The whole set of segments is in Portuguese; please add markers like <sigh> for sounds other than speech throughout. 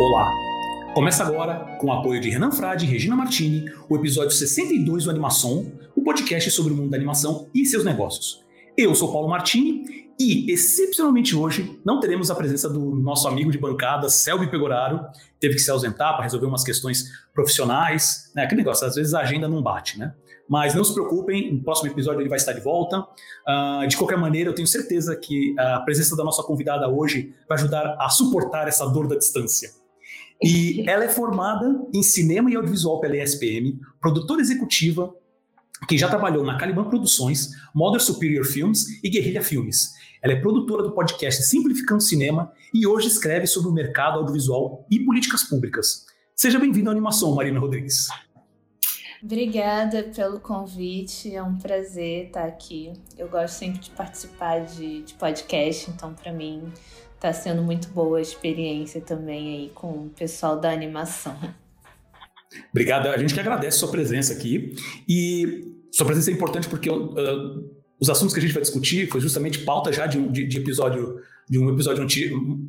Olá! Começa agora, com o apoio de Renan Frade e Regina Martini, o episódio 62 do Animação, o podcast sobre o mundo da animação e seus negócios. Eu sou Paulo Martini e, excepcionalmente hoje, não teremos a presença do nosso amigo de bancada, Selby Pegoraro, teve que se ausentar para resolver umas questões profissionais, né? Aquele negócio, às vezes a agenda não bate, né? Mas não se preocupem, no próximo episódio ele vai estar de volta. Uh, de qualquer maneira, eu tenho certeza que a presença da nossa convidada hoje vai ajudar a suportar essa dor da distância. E ela é formada em cinema e audiovisual pela ESPM, produtora executiva, que já trabalhou na Caliban Produções, Modern Superior Films e Guerrilha Filmes. Ela é produtora do podcast Simplificando Cinema e hoje escreve sobre o mercado audiovisual e políticas públicas. Seja bem-vinda à animação, Marina Rodrigues. Obrigada pelo convite, é um prazer estar aqui. Eu gosto sempre de participar de, de podcast, então para mim está sendo muito boa a experiência também aí com o pessoal da animação. Obrigado, a gente que agradece sua presença aqui. E sua presença é importante porque uh, os assuntos que a gente vai discutir foi justamente pauta já de de, de episódio de um episódio antigo,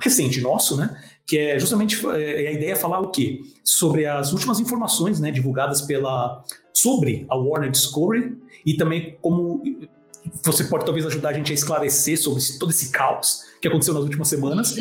recente nosso, né? Que é justamente é, a ideia é falar o quê? Sobre as últimas informações, né, divulgadas pela sobre a Warner Discovery e também como você pode talvez ajudar a gente a esclarecer sobre todo esse caos que aconteceu nas últimas semanas.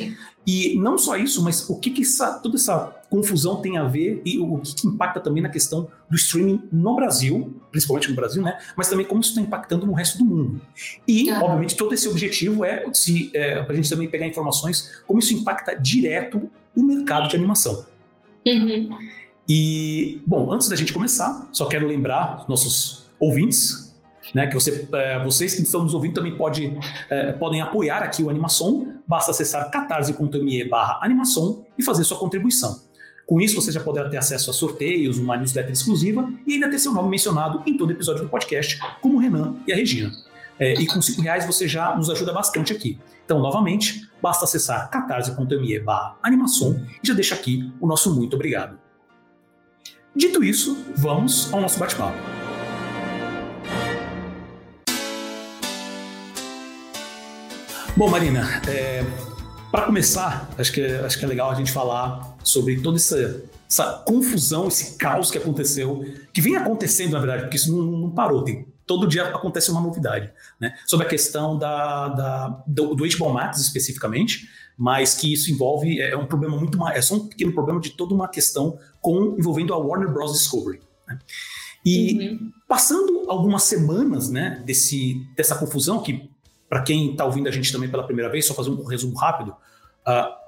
E não só isso, mas o que, que essa, toda essa confusão tem a ver e o que, que, impacta também na questão do streaming no Brasil, principalmente no Brasil, né? Mas também como isso está impactando no resto do mundo. E, uhum. obviamente, todo esse objetivo é, se, é a gente também pegar informações como isso impacta direto o mercado de animação. Uhum. E, bom, antes da gente começar, só quero lembrar nossos ouvintes né, que você, é, vocês que estão nos ouvindo também pode, é, podem apoiar aqui o Animação, basta acessar catarse.me barra animação e fazer sua contribuição. Com isso, você já poderá ter acesso a sorteios, uma newsletter exclusiva e ainda ter seu nome mencionado em todo episódio do podcast, como o Renan e a Regina. É, e com cinco reais você já nos ajuda bastante aqui. Então, novamente, basta acessar catarse.me animação e já deixa aqui o nosso muito obrigado. Dito isso, vamos ao nosso bate-papo. Bom, Marina, é, para começar, acho que, acho que é legal a gente falar sobre toda essa, essa, confusão, esse caos que aconteceu, que vem acontecendo, na verdade, porque isso não, não parou, tem, todo dia acontece uma novidade, né? Sobre a questão da, da do, do HBO Max especificamente, mas que isso envolve, é, é um problema muito mais, é só um pequeno problema de toda uma questão com envolvendo a Warner Bros. Discovery. Né? E uhum. passando algumas semanas, né, desse, dessa confusão que para quem está ouvindo a gente também pela primeira vez, só fazer um resumo rápido. Uh,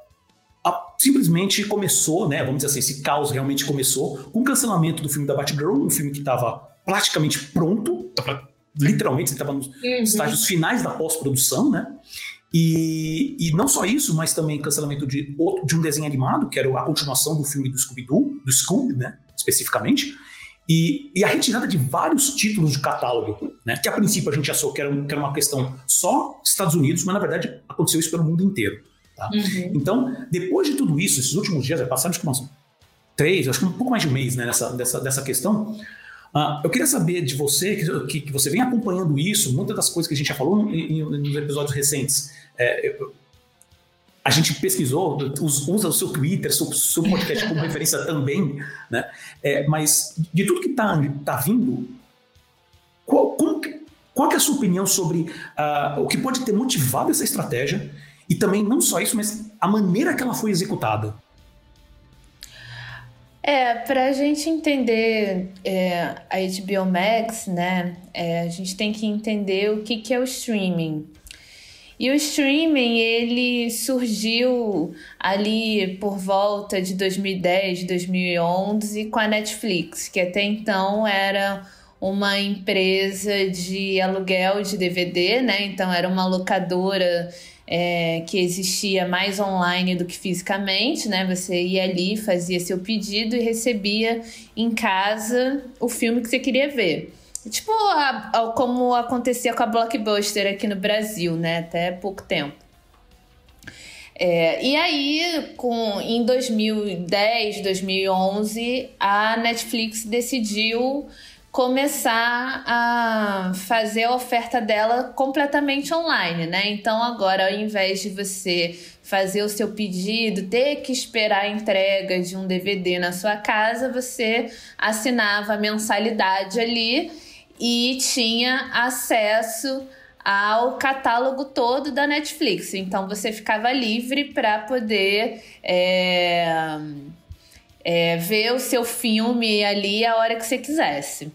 simplesmente começou, né? Vamos dizer assim, esse caos realmente começou com o cancelamento do filme da Batgirl, um filme que estava praticamente pronto, literalmente, estava nos uhum. estágios finais da pós-produção, né? E, e, não só isso, mas também cancelamento de, outro, de um desenho animado, que era a continuação do filme do Scooby-Doo, do Scooby, né? Especificamente. E, e, a retirada de vários títulos de catálogo, né, que a princípio a gente achou que era, que era uma questão só Estados Unidos, mas na verdade aconteceu isso pelo mundo inteiro. Tá? Uhum. Então, depois de tudo isso, esses últimos dias, acho que umas três, acho que um pouco mais de um mês né, nessa, dessa, dessa questão, uh, eu queria saber de você, que, que, que, você vem acompanhando isso, muitas das coisas que a gente já falou em, em, nos episódios recentes. É, eu, a gente pesquisou, usa o seu Twitter, seu, seu podcast como <laughs> referência também, né? É, mas de tudo que está tá vindo, qual, que, qual é a sua opinião sobre uh, o que pode ter motivado essa estratégia e também não só isso, mas a maneira que ela foi executada? É, para a gente entender é, a HBO Max, né, é, a gente tem que entender o que, que é o streaming. E o streaming, ele surgiu ali por volta de 2010, 2011 com a Netflix, que até então era uma empresa de aluguel de DVD, né? Então era uma locadora é, que existia mais online do que fisicamente, né? Você ia ali, fazia seu pedido e recebia em casa o filme que você queria ver. Tipo a, a, como acontecia com a Blockbuster aqui no Brasil, né? Até pouco tempo. É, e aí, com, em 2010, 2011, a Netflix decidiu começar a fazer a oferta dela completamente online, né? Então agora, ao invés de você fazer o seu pedido, ter que esperar a entrega de um DVD na sua casa, você assinava a mensalidade ali e tinha acesso ao catálogo todo da Netflix. Então você ficava livre para poder é, é, ver o seu filme ali a hora que você quisesse.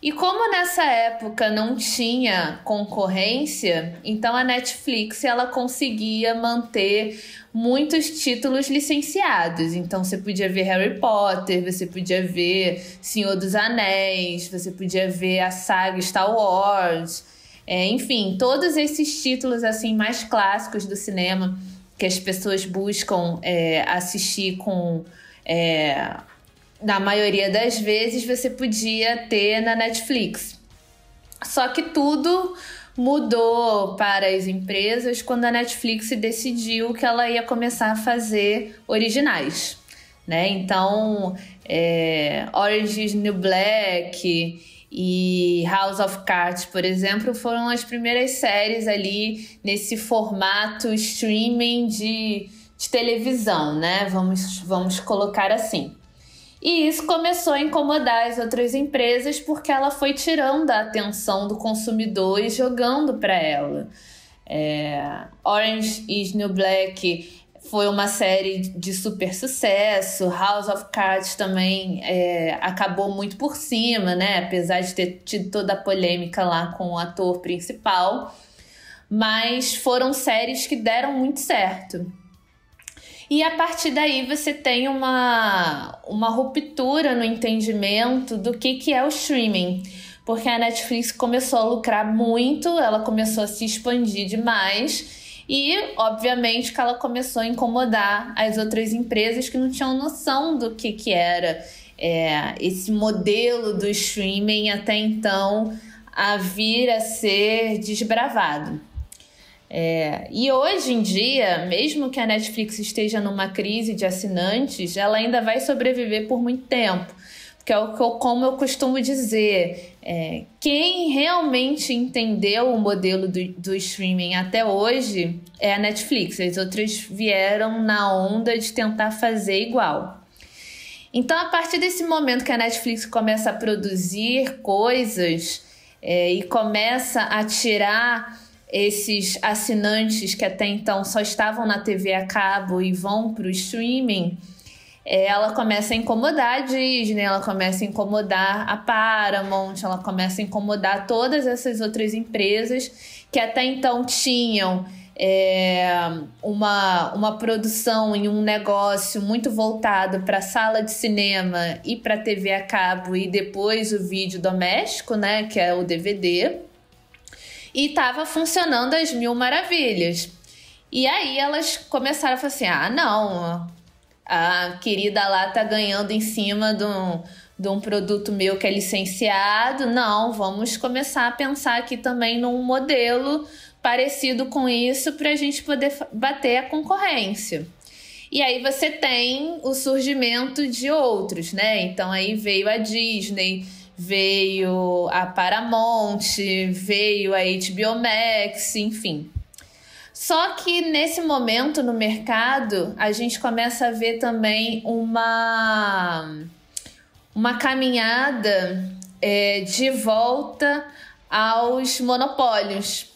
E como nessa época não tinha concorrência, então a Netflix ela conseguia manter muitos títulos licenciados. Então você podia ver Harry Potter, você podia ver Senhor dos Anéis, você podia ver a saga Star Wars, é, enfim, todos esses títulos assim mais clássicos do cinema que as pessoas buscam é, assistir com é, na maioria das vezes você podia ter na Netflix. Só que tudo mudou para as empresas quando a Netflix decidiu que ela ia começar a fazer originais. Né? Então, é, Orange is New Black e House of Cards, por exemplo, foram as primeiras séries ali nesse formato streaming de, de televisão, né? Vamos, vamos colocar assim. E isso começou a incomodar as outras empresas porque ela foi tirando a atenção do consumidor e jogando para ela. É, Orange is New Black foi uma série de super sucesso. House of Cards também é, acabou muito por cima, né? Apesar de ter tido toda a polêmica lá com o ator principal. Mas foram séries que deram muito certo. E a partir daí você tem uma, uma ruptura no entendimento do que, que é o streaming. Porque a Netflix começou a lucrar muito, ela começou a se expandir demais. E, obviamente, que ela começou a incomodar as outras empresas que não tinham noção do que, que era é, esse modelo do streaming até então a vir a ser desbravado. É, e hoje em dia, mesmo que a Netflix esteja numa crise de assinantes, ela ainda vai sobreviver por muito tempo. Porque é o que eu, como eu costumo dizer, é, quem realmente entendeu o modelo do, do streaming até hoje é a Netflix. As outras vieram na onda de tentar fazer igual. Então, a partir desse momento que a Netflix começa a produzir coisas é, e começa a tirar esses assinantes que até então só estavam na TV a cabo e vão para o streaming, é, ela começa a incomodar a Disney, ela começa a incomodar a Paramount, ela começa a incomodar todas essas outras empresas que até então tinham é, uma, uma produção em um negócio muito voltado para sala de cinema e para TV a cabo e depois o vídeo doméstico, né, que é o DVD e estava funcionando às mil maravilhas. E aí elas começaram a falar assim: ah, não, a querida lá tá ganhando em cima de um, de um produto meu que é licenciado. Não, vamos começar a pensar aqui também num modelo parecido com isso para a gente poder bater a concorrência. E aí você tem o surgimento de outros, né? Então aí veio a Disney, veio a Paramount, veio a HBO Max, enfim. Só que nesse momento no mercado, a gente começa a ver também uma, uma caminhada é, de volta aos monopólios.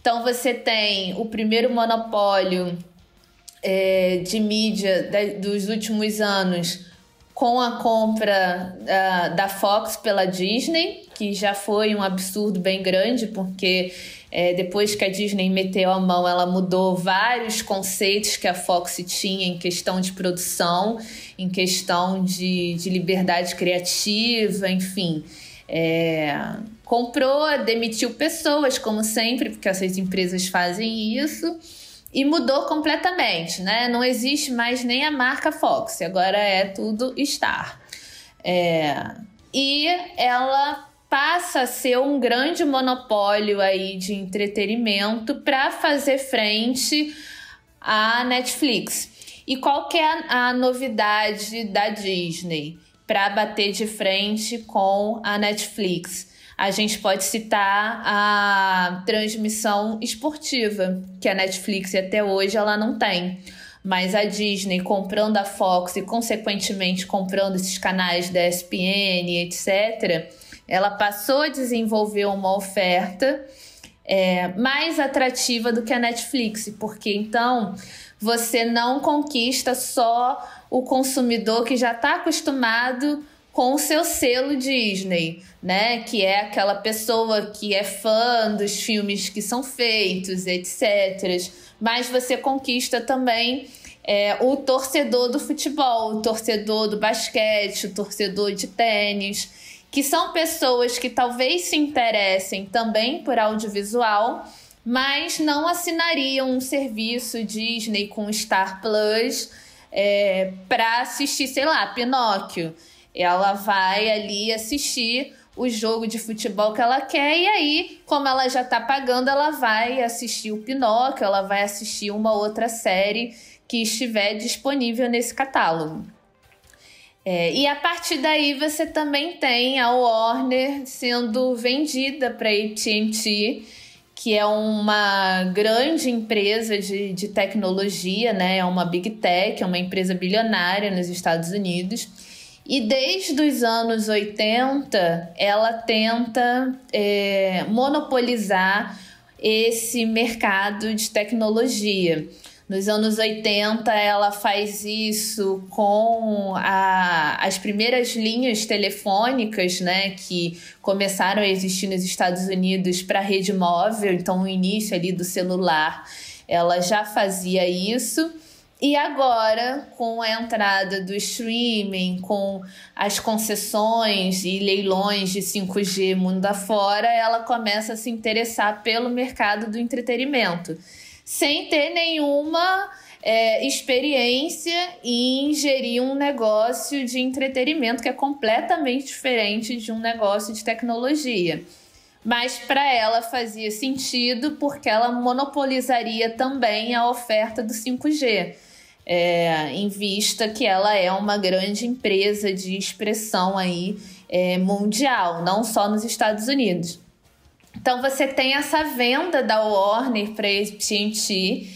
Então você tem o primeiro monopólio é, de mídia dos últimos anos com a compra uh, da Fox pela Disney, que já foi um absurdo bem grande, porque é, depois que a Disney meteu a mão, ela mudou vários conceitos que a Fox tinha em questão de produção, em questão de, de liberdade criativa, enfim. É, comprou, demitiu pessoas, como sempre, porque essas empresas fazem isso e mudou completamente, né? Não existe mais nem a marca Fox, agora é tudo Star. É, e ela passa a ser um grande monopólio aí de entretenimento para fazer frente à Netflix. E qual que é a, novidade da Disney? para bater de frente com a Netflix. A gente pode citar a transmissão esportiva, que a Netflix até hoje ela não tem. Mas a Disney comprando a Fox e, consequentemente, comprando esses canais da ESPN, etc., ela passou a desenvolver uma oferta é, mais atrativa do que a Netflix, porque então você não conquista só o consumidor que já está acostumado com o seu selo Disney, né? Que é aquela pessoa que é fã dos filmes que são feitos, etc. Mas você conquista também é, o torcedor do futebol, o torcedor do basquete, o torcedor de tênis, que são pessoas que talvez se interessem também por audiovisual, mas não assinariam um serviço Disney com Star Plus é, para assistir, sei lá, Pinóquio. Ela vai ali assistir o jogo de futebol que ela quer e aí, como ela já está pagando, ela vai assistir o Pinóquio, ela vai assistir uma outra série que estiver disponível nesse catálogo. É, e a partir daí você também tem a Warner sendo vendida para a AT&T, que é uma grande empresa de, de tecnologia, né? é uma big tech, é uma empresa bilionária nos Estados Unidos. E desde os anos 80, ela tenta é, monopolizar esse mercado de tecnologia. Nos anos 80, ela faz isso com a, as primeiras linhas telefônicas, né, que começaram a existir nos Estados Unidos para rede móvel, então o início ali do celular, ela já fazia isso. E agora, com a entrada do streaming, com as concessões e leilões de 5G mundo afora, ela começa a se interessar pelo mercado do entretenimento sem ter nenhuma é, experiência em gerir um negócio de entretenimento que é completamente diferente de um negócio de tecnologia. Mas para ela fazia sentido porque ela monopolizaria também a oferta do 5G. É, em vista que ela é uma grande empresa de expressão aí é, mundial, não só nos Estados Unidos. Então você tem essa venda da Warner para AT&T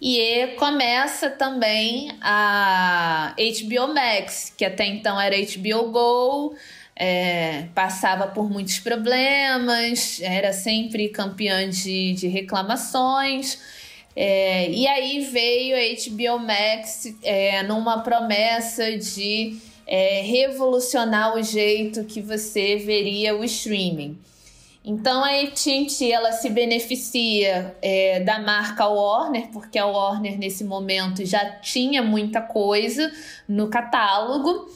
e começa também a HBO Max, que até então era HBO Go, é, passava por muitos problemas, era sempre campeã de, de reclamações. É, e aí veio a HBO Max é, numa promessa de é, revolucionar o jeito que você veria o streaming. Então a AT&T ela se beneficia é, da marca Warner, porque a Warner nesse momento já tinha muita coisa no catálogo.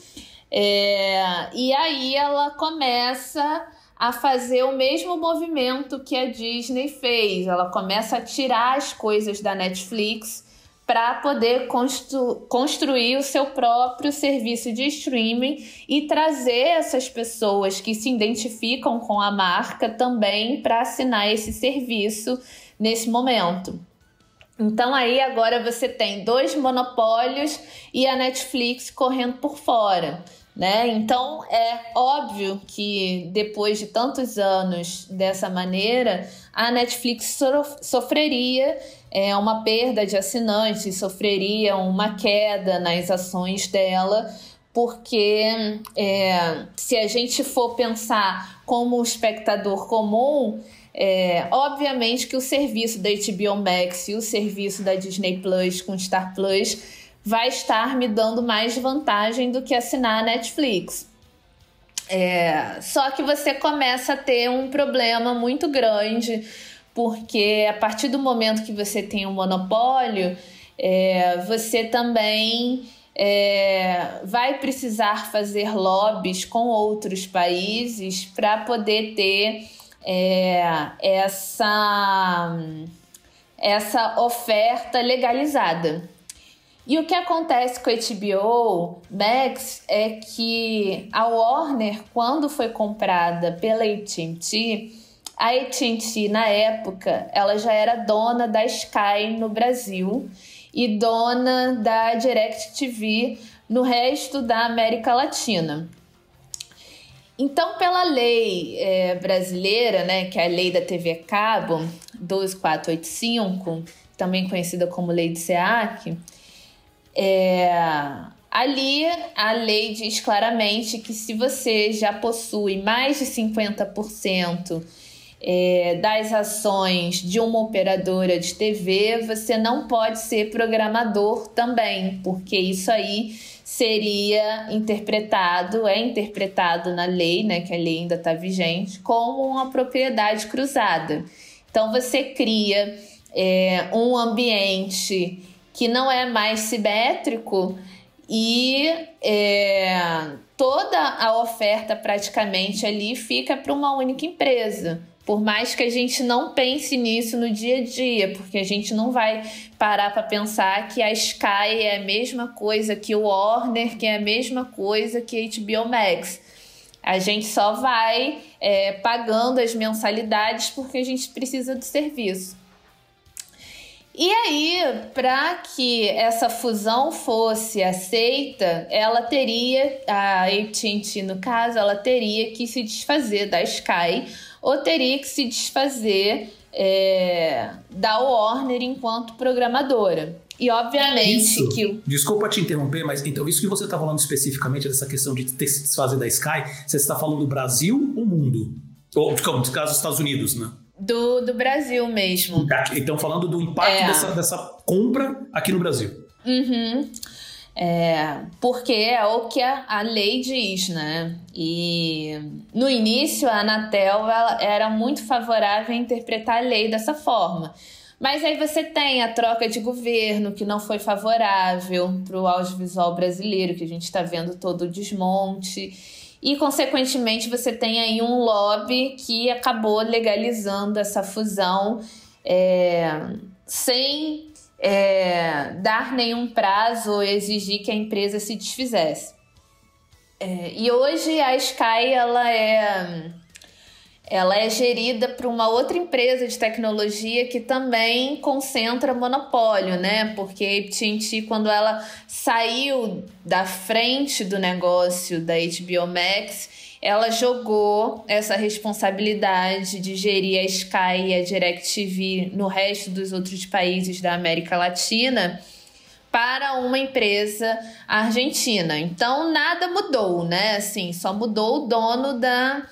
É, e aí ela começa a fazer o mesmo movimento que a Disney fez. Ela começa a tirar as coisas da Netflix para poder constru construir o seu próprio serviço de streaming e trazer essas pessoas que se identificam com a marca também para assinar esse serviço nesse momento. Então aí agora você tem dois monopólios e a Netflix correndo por fora. Né? Então é óbvio que depois de tantos anos dessa maneira, a Netflix sofreria é, uma perda de assinantes, sofreria uma queda nas ações dela, porque é, se a gente for pensar como espectador comum, é, obviamente que o serviço da HBO Max e o serviço da Disney Plus com Star Plus vai estar me dando mais vantagem do que assinar a Netflix. É, só que você começa a ter um problema muito grande porque a partir do momento que você tem um monopólio, é, você também é, vai precisar fazer lobbies com outros países para poder ter é, essa, essa oferta legalizada. E o que acontece com a HBO Max é que a Warner, quando foi comprada pela AT&T, a AT&T na época, ela já era dona da Sky no Brasil e dona da DirecTV no resto da América Latina. Então, pela lei é, brasileira, né, que é a lei da TV Cabo 12485, também conhecida como lei de SEAC, é, ali a lei diz claramente que se você já possui mais de 50% é, das ações de uma operadora de TV, você não pode ser programador também, porque isso aí seria interpretado, é interpretado na lei, né, que a lei ainda está vigente, como uma propriedade cruzada. Então você cria é, um ambiente que não é mais simétrico e é, toda a oferta praticamente ali fica para uma única empresa. Por mais que a gente não pense nisso no dia a dia, porque a gente não vai parar para pensar que a Sky é a mesma coisa que o Warner, que é a mesma coisa que a HBO Max. A gente só vai é, pagando as mensalidades porque a gente precisa do serviço. E aí, para que essa fusão fosse aceita, ela teria, a AT&T no caso, ela teria que se desfazer da Sky ou teria que se desfazer é, da Warner enquanto programadora. E obviamente isso, que. Desculpa te interromper, mas então isso que você está falando especificamente dessa questão de ter se desfazer da Sky, você está falando do Brasil ou mundo? Ou, no caso, dos Estados Unidos, né? Do, do Brasil mesmo. Então, falando do impacto é. dessa, dessa compra aqui no Brasil. Uhum. É, porque é o que a, a, lei diz, né? E no início a Anatel era muito favorável a interpretar a lei dessa forma. Mas aí você tem a troca de governo que não foi favorável para o audiovisual brasileiro, que a gente está vendo todo o desmonte. E, consequentemente, você tem aí um lobby que acabou legalizando essa fusão é, sem é, dar nenhum prazo ou exigir que a empresa se desfizesse. É, e hoje a Sky ela é, ela é gerida por uma outra empresa de tecnologia que também concentra monopólio, né? Porque a AT&T, quando ela saiu da frente do negócio da HBO Max, ela jogou essa responsabilidade de gerir a Sky e a DirecTV no resto dos outros países da América Latina para uma empresa argentina. Então nada mudou, né? Assim, só mudou o dono da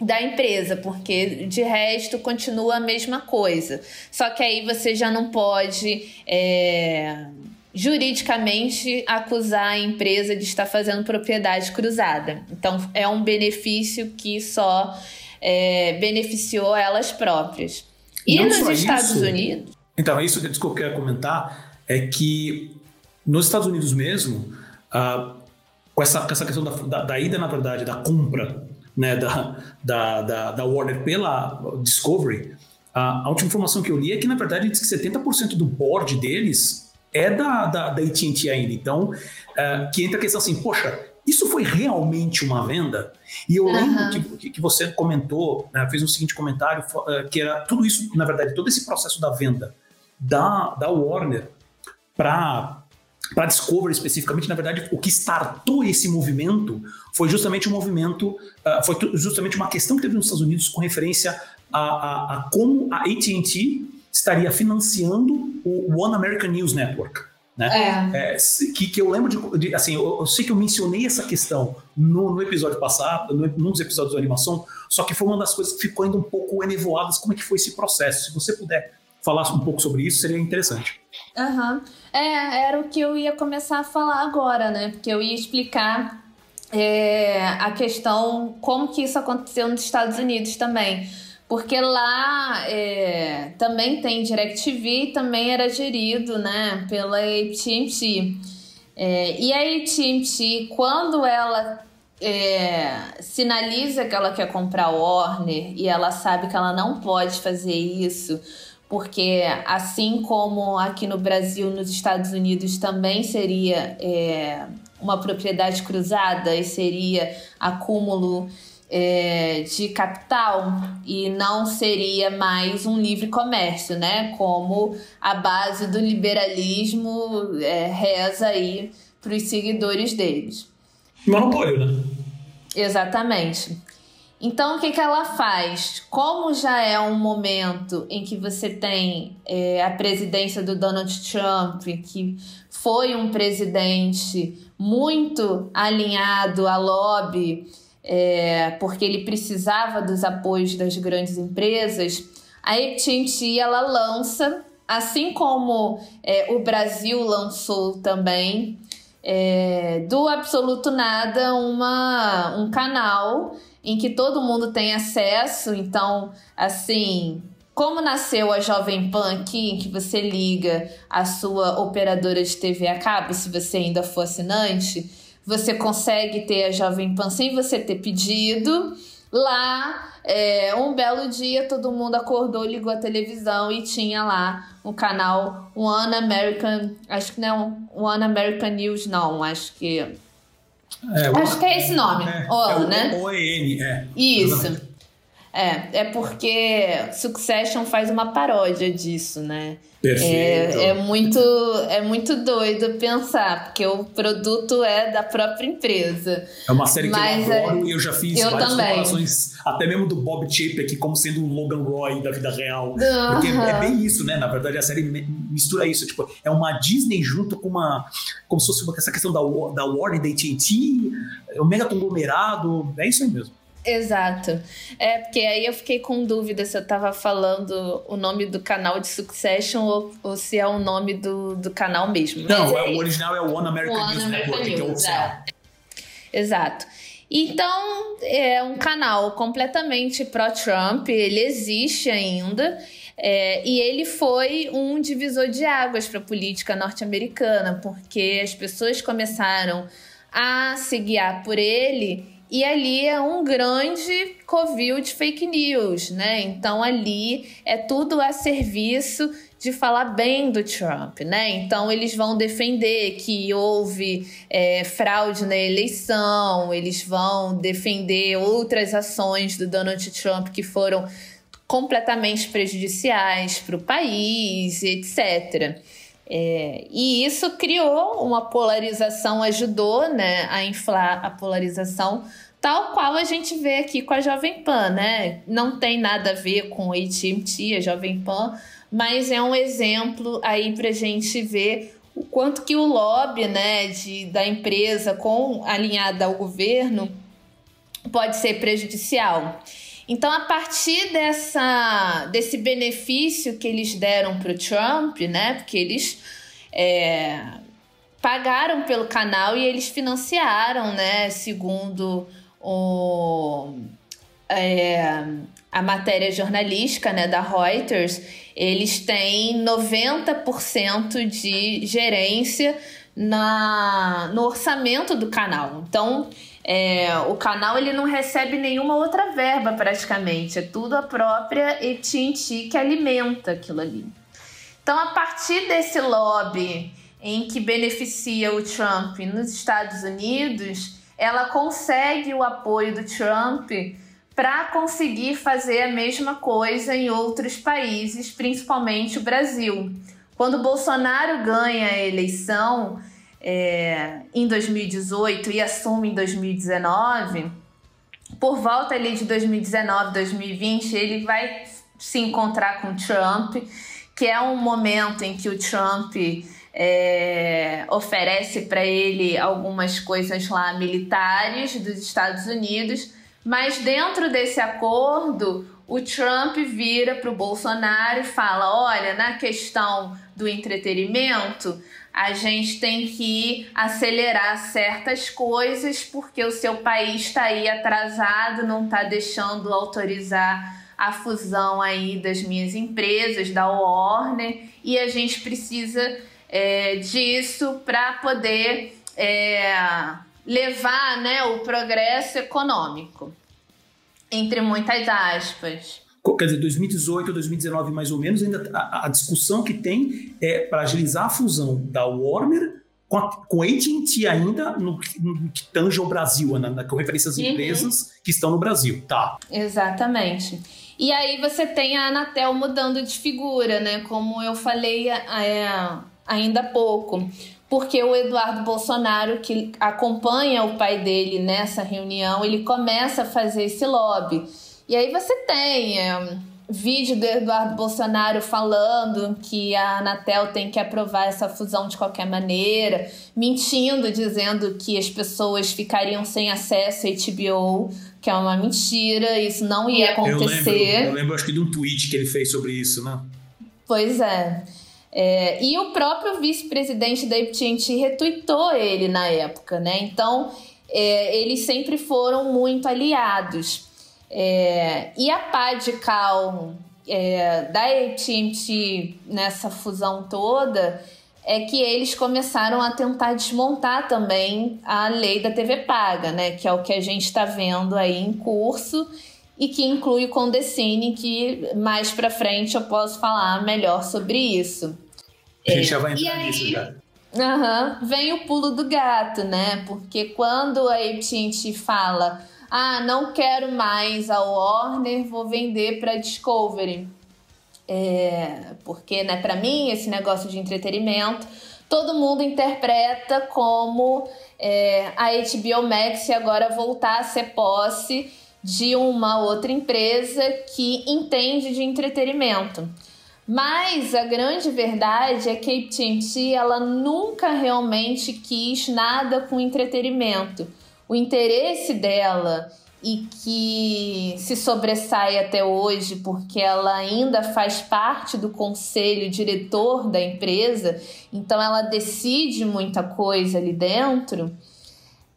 da empresa, porque de resto continua a mesma coisa. Só que aí você já não pode é, juridicamente acusar a empresa de estar fazendo propriedade cruzada. Então, é um benefício que só é, beneficiou elas próprias. E Não nos Estados isso. Unidos. Então, isso que eu quero comentar: é que nos Estados Unidos mesmo, ah, com, essa, com essa questão da, da, da, ida, na verdade, da compra né, da, da, da, da Warner pela Discovery, a, a última informação que eu li é que, na verdade, diz que 70% do board deles é da, da, da AT&T ainda. Então, uh, que entra a questão assim, poxa, isso foi realmente uma venda? E eu lembro que, que você comentou, né, fez um seguinte comentário, uh, que era tudo isso, na verdade, todo esse processo da venda da, da Warner para para Discovery especificamente, na verdade, o que startou esse movimento foi justamente um movimento, uh, foi justamente uma questão que teve nos Estados Unidos com referência a, a, a como a AT&T estaria financiando o One American News Network. Né? É. É, que, que eu lembro de, de assim, eu, eu, sei que eu mencionei essa questão no, no episódio passado, no, num dos episódios da animação, só que foi uma das coisas que ficou ainda um pouco enevoadas, como é que foi esse processo. Se você puder falar um pouco sobre isso, seria interessante. Uhum. É, era o que eu ia começar a falar agora, né? Porque eu ia explicar é, a questão, como que isso aconteceu nos Estados Unidos também porque lá é, também tem DirecTV também era gerido né, pela AT&T. É, e a AT&T, quando ela é, sinaliza que ela quer comprar Warner e ela sabe que ela não pode fazer isso, porque assim como aqui no Brasil, nos Estados Unidos também seria é, uma propriedade cruzada e seria acúmulo é, de capital e não seria mais um livre comércio, né? Como a base do liberalismo é, reza aí para os seguidores deles. Monopólio, né? Exatamente. Então, o que, que ela faz? Como já é um momento em que você tem é, a presidência do Donald Trump, que foi um presidente muito alinhado à lobby, é, porque ele precisava dos apoios das grandes empresas, a AT&T ela lança, assim como é, o Brasil lançou também, do absoluto nada, uma, um canal em que todo mundo tem acesso. Então, assim, como nasceu a Jovem Pan aqui, em que você liga a sua operadora de TV a cabo, se você ainda for assinante, você consegue ter a Jovem Pan sem você ter pedido. Lá, é, um belo dia, todo mundo acordou, ligou a televisão e tinha lá um canal One American. Acho que não One American News, não. Acho que é, Acho que é esse nome, é, o, é né? OEN, é. Isso. É, é porque Succession faz uma paródia disso, né? Perfeito. É, é, muito, é muito doido pensar, porque o produto é da própria empresa. É uma série Mas que eu adoro é, e eu já fiz eu várias também. comparações, até mesmo do Bob Chapek como sendo o Logan Roy da vida real. Uhum. Porque é bem isso, né? Na verdade, a série mistura isso. Tipo, é uma Disney junto com uma. Como se fosse uma, essa questão da, da Warner, da AT&T, é um mega conglomerado. É isso aí mesmo. Exato. É, porque aí eu fiquei com dúvida se eu tava falando o nome do canal de Succession ou, ou se é o nome do, do canal mesmo. Não, é, o original é o One American One News American Network, News, que é o oficial. É. Exato. Então, é um canal completamente pró-Trump, ele existe ainda. É, e ele foi um divisor de águas para a política norte-americana, porque as pessoas começaram a se guiar por ele e ali é um grande covil de fake news, né? Então ali é tudo a serviço de falar bem do Trump, né? Então eles vão defender que houve é, fraude na eleição, eles vão defender outras ações do Donald Trump que foram completamente prejudiciais para o país, etc. É, e isso criou uma polarização, ajudou né, a inflar a polarização, tal qual a gente vê aqui com a Jovem Pan, né? Não tem nada a ver com a AT&T, a Jovem Pan, mas é um exemplo aí para a gente ver o quanto que o lobby né, de, da empresa com alinhada ao governo pode ser prejudicial. Então, a partir dessa, desse benefício que eles deram para o Trump, né? Porque eles é, pagaram pelo canal e eles financiaram, né? Segundo o, é, a matéria jornalística né, da Reuters, eles têm 90% de gerência na, no orçamento do canal. Então, é, o canal ele não recebe nenhuma outra verba praticamente, é tudo a própria AT&T que alimenta aquilo ali. Então, a partir desse lobby em que beneficia o Trump nos Estados Unidos, ela consegue o apoio do Trump para conseguir fazer a mesma coisa em outros países, principalmente o Brasil. Quando Bolsonaro ganha a eleição, é, em 2018 e assume em 2019, por volta ali de 2019, 2020, ele vai se encontrar com Trump, que é um momento em que o Trump é, oferece para ele algumas coisas lá militares dos Estados Unidos, mas dentro desse acordo, o Trump vira para o Bolsonaro e fala: olha, na questão do entretenimento, a gente tem que acelerar certas coisas porque o seu país está aí atrasado, não está deixando autorizar a fusão aí das minhas empresas, da Warner, e a gente precisa é, disso para poder é, levar né, o progresso econômico, entre muitas aspas quer dizer, 2018 ou 2019 mais ou menos, ainda a, a discussão que tem é para agilizar a fusão da Warner com a, com a AT&T ainda no, no, que tange o Brasil, na, na, com referência às uhum. empresas que estão no Brasil, tá? Exatamente. E aí você tem a Anatel mudando de figura, né? Como eu falei, a, ainda há pouco. Porque o Eduardo Bolsonaro, que acompanha o pai dele nessa reunião, ele começa a fazer esse lobby. E aí você tem é, vídeo do Eduardo Bolsonaro falando que a Anatel tem que aprovar essa fusão de qualquer maneira, mentindo, dizendo que as pessoas ficariam sem acesso a HBO, que é uma mentira, isso não ia acontecer. Eu lembro, eu lembro acho que de um tweet que ele fez sobre isso, né? Pois é. é e o próprio vice-presidente da AT&T retuitou ele na época, né? Então, é, eles sempre foram muito aliados. É, e a pá de cal é, da AT&T nessa fusão toda é que eles começaram a tentar desmontar também a lei da TV paga, né? Que é o que a gente está vendo aí em curso e que inclui o Condecine, que mais para frente eu posso falar melhor sobre isso. A gente é, já vai entrar aí, nisso já. Uhum, vem o pulo do gato, né? Porque quando a AT&T fala ah, não quero mais a Warner, vou vender para Discovery. É, porque, né, para mim, esse negócio de entretenimento, todo mundo interpreta como é, a HBO Max agora voltar a ser posse de uma outra empresa que entende de entretenimento. Mas a grande verdade é que a AT&T ela nunca realmente quis nada com entretenimento o interesse dela e que se sobressai até hoje porque ela ainda faz parte do conselho diretor da empresa, então ela decide muita coisa ali dentro,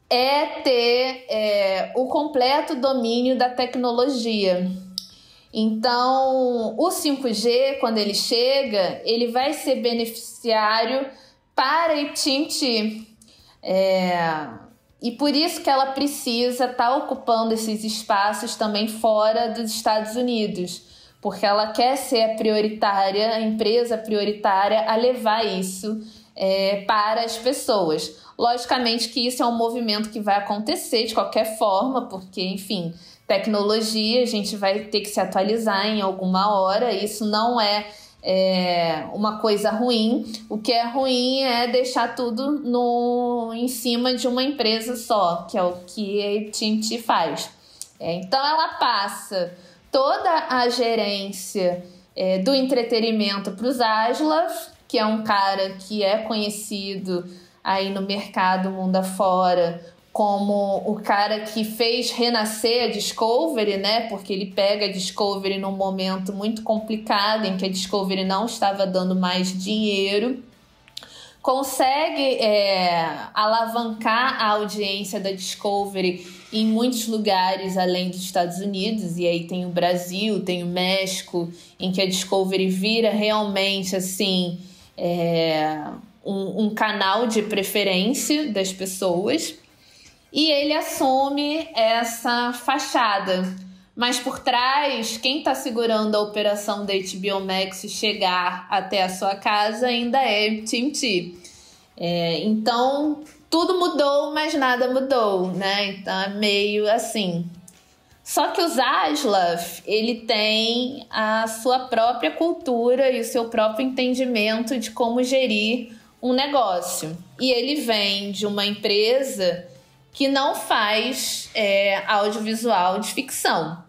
é ter é, o completo domínio da tecnologia. Então, o 5G, quando ele chega, ele vai ser beneficiário para AT&T. É, e por isso que ela precisa estar tá ocupando esses espaços também fora dos Estados Unidos, porque ela quer ser a prioritária, a empresa prioritária a levar isso é, para as pessoas. Logicamente que isso é um movimento que vai acontecer de qualquer forma, porque, enfim, tecnologia, a gente vai ter que se atualizar em alguma hora, isso não é é uma coisa ruim. O que é ruim é deixar tudo no, em cima de uma empresa só, que é o que a AT&T faz. É, então ela passa toda a gerência é, do entretenimento para os Aslav, que é um cara que é conhecido aí no mercado mundo afora como o cara que fez renascer a Discovery, né? Porque ele pega a Discovery num momento muito complicado em que a Discovery não estava dando mais dinheiro. Consegue é, alavancar a audiência da Discovery em muitos lugares além dos Estados Unidos, e aí tem o Brasil, tem o México, em que a Discovery vira realmente assim é, um, um canal de preferência das pessoas e ele assume essa fachada. Mas por trás, quem está segurando a operação da HBO Max chegar até a sua casa ainda é TNT. É, então, tudo mudou, mas nada mudou, né? Então é meio assim. Só que o Zaslav, ele tem a sua própria cultura e o seu próprio entendimento de como gerir um negócio. E ele vem de uma empresa que não faz é, audiovisual de ficção.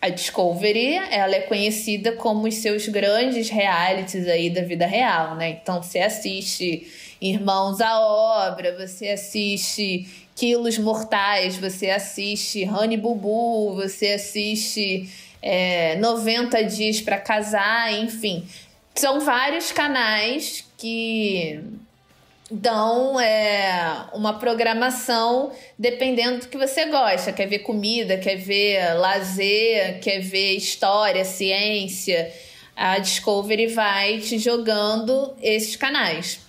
A Discovery, ela é conhecida como os seus grandes realities aí da vida real, né? Então você assiste Irmãos à Obra, você assiste Quilos Mortais, você assiste Honey Bubu, você assiste é, 90 Dias para Casar, enfim. São vários canais que dão é, uma programação dependendo do que você gosta. Quer ver comida, quer ver lazer, quer ver história, ciência. A Discovery vai te jogando esses canais.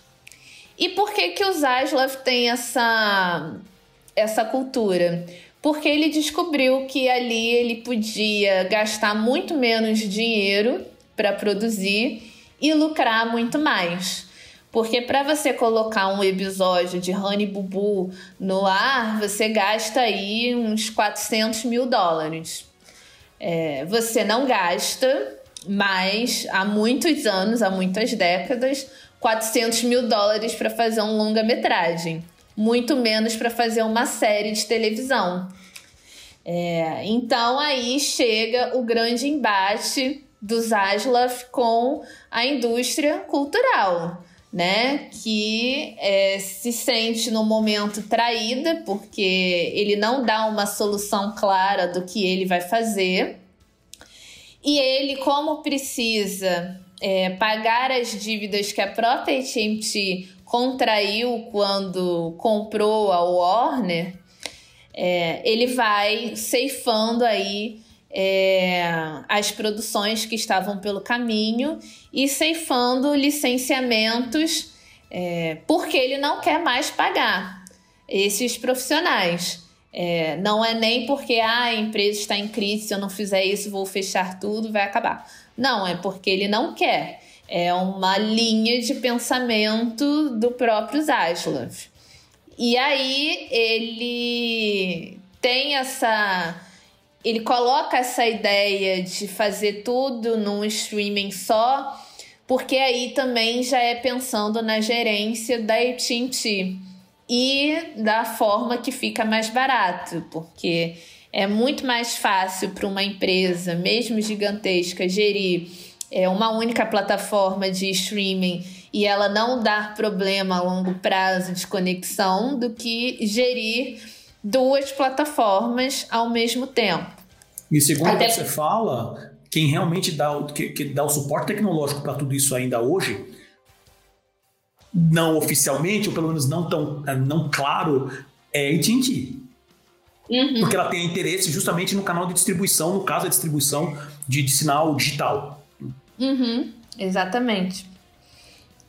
E por que que o Zaslav tem essa essa cultura? Porque ele descobriu que ali ele podia gastar muito menos dinheiro para produzir e lucrar muito mais. Porque para você colocar um episódio de Honey Bubu no ar, você gasta aí uns 400 mil dólares. É, você não gasta, mas há muitos anos, há muitas décadas, 400 mil dólares para fazer um longa-metragem, muito menos para fazer uma série de televisão. É, então aí chega o grande embate do Zaslav com a indústria cultural, né? Que é, se sente no momento traída porque ele não dá uma solução clara do que ele vai fazer. E ele, como precisa é, pagar as dívidas que a própria AT&T contraiu quando comprou a Warner, é, ele vai ceifando aí é, as produções que estavam pelo caminho e ceifando licenciamentos é, porque ele não quer mais pagar esses profissionais. É, não é nem porque ah, a empresa está em crise, se eu não fizer isso, vou fechar tudo, vai acabar. Não, é porque ele não quer. É uma linha de pensamento do próprio Zaslav. E aí ele tem essa ele coloca essa ideia de fazer tudo num streaming só, porque aí também já é pensando na gerência da AT&T e da forma que fica mais barato, porque é muito mais fácil para uma empresa, mesmo gigantesca, gerir é, uma única plataforma de streaming e ela não dar problema a longo prazo de conexão do que gerir duas plataformas ao mesmo tempo. E segundo Até... você fala, quem realmente dá o, que, que dá o suporte tecnológico para tudo isso ainda hoje, não oficialmente, ou pelo menos não tão não claro, é a AT&T. Uhum. Porque ela tem interesse justamente no canal de distribuição, no caso, a distribuição de, de sinal digital. Uhum. Exatamente.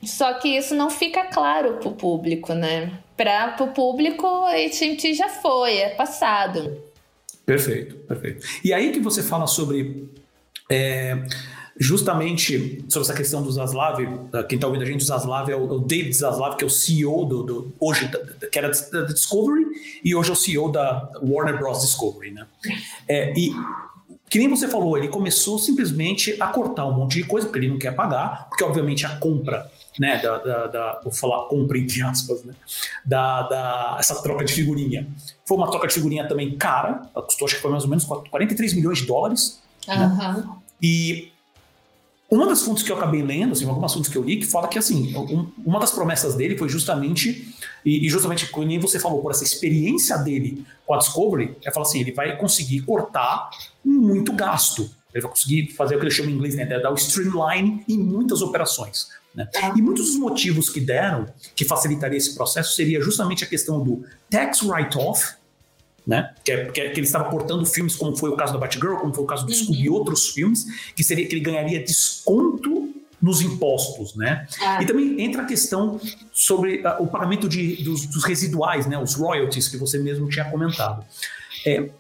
Só que isso não fica claro para o público, né? Para o público, a AT&T já foi, é passado. Perfeito, perfeito. E aí que você fala sobre é, justamente sobre essa questão do Zaslav, quem está ouvindo a gente, o Zaslav é o, o, David Zaslav, que é o CEO do, do hoje, que era da Discovery, e hoje é o CEO da Warner Bros. Discovery, né? É, e que nem você falou, ele começou simplesmente a cortar um monte de coisa, porque ele não quer pagar, porque obviamente a compra né, da, da, da, vou falar compra entre aspas, né, da, da, essa troca de figurinha. Foi uma troca de figurinha também cara, custou acho que foi mais ou menos 43 milhões de dólares. Uhum. Né? E uma das fontes que eu acabei lendo, assim, algumas fontes que eu li, que fala que assim, um, uma das promessas dele foi justamente, e, e justamente nem você falou, por essa experiência dele com a Discovery, é falar assim, ele vai conseguir cortar muito gasto. Ele vai conseguir fazer o que ele chama em inglês, né, dar o streamline em muitas operações. Né? E muitos dos motivos que deram que facilitaria esse processo seria justamente a questão do tax write-off, né? Que, é, que, é, que, ele estava cortando filmes, como foi o caso da Batgirl, como foi o caso do uhum. Scooby e outros filmes, que seria que ele ganharia desconto nos impostos, né? Ah. E também entra a questão sobre uh, o pagamento de, dos, dos, residuais, né? Os royalties que você mesmo tinha comentado. É,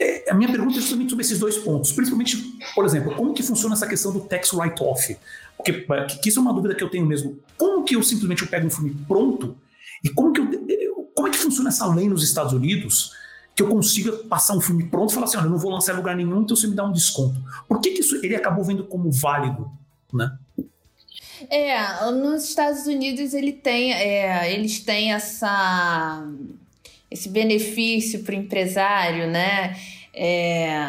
é, a minha pergunta é justamente sobre esses dois pontos, principalmente, por exemplo, como que funciona essa questão do tax write-off? Porque que isso é uma dúvida que eu tenho mesmo. Como que eu simplesmente eu pego um filme pronto e como que eu, como é que funciona essa lei nos Estados Unidos que eu consiga passar um filme pronto e falar assim, olha, eu não vou lançar em lugar nenhum, então você me dá um desconto. Por que, que isso ele acabou vendo como válido, né? É, nos Estados Unidos ele tem, é, eles têm essa esse benefício para o empresário, né? É,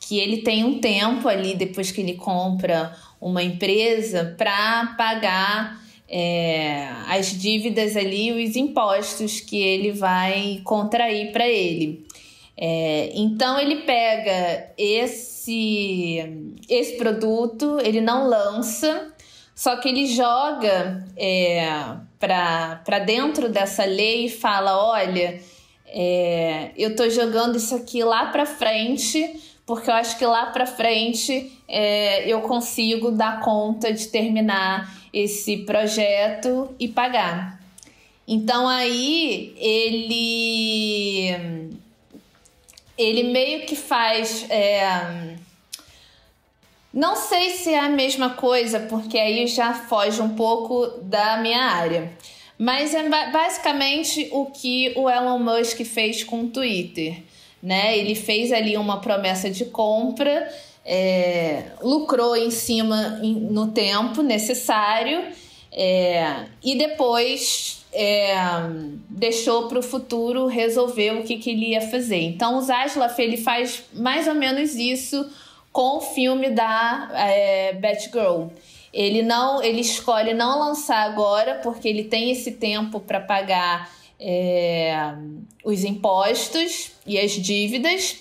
que ele tem um tempo ali depois que ele compra uma empresa para pagar é, as dívidas ali, os impostos que ele vai contrair para ele. É, então ele pega esse, esse produto, ele não lança, só que ele joga é, para dentro dessa lei e fala: olha, é, eu estou jogando isso aqui lá para frente porque eu acho que lá para frente é, eu consigo dar conta de terminar esse projeto e pagar. Então aí ele ele meio que faz é, não sei se é a mesma coisa, porque aí já foge um pouco da minha área. Mas é basicamente o que o Elon Musk fez com o Twitter né? Ele fez ali uma promessa de compra, é, lucrou em cima no tempo necessário. É, e depois é, deixou para o futuro resolver o que, que, ele ia fazer. Então o Zaslav ele faz mais ou menos isso com o filme da é, Batgirl. Ele não, ele escolhe não lançar agora porque ele tem esse tempo para pagar é, os impostos e as dívidas.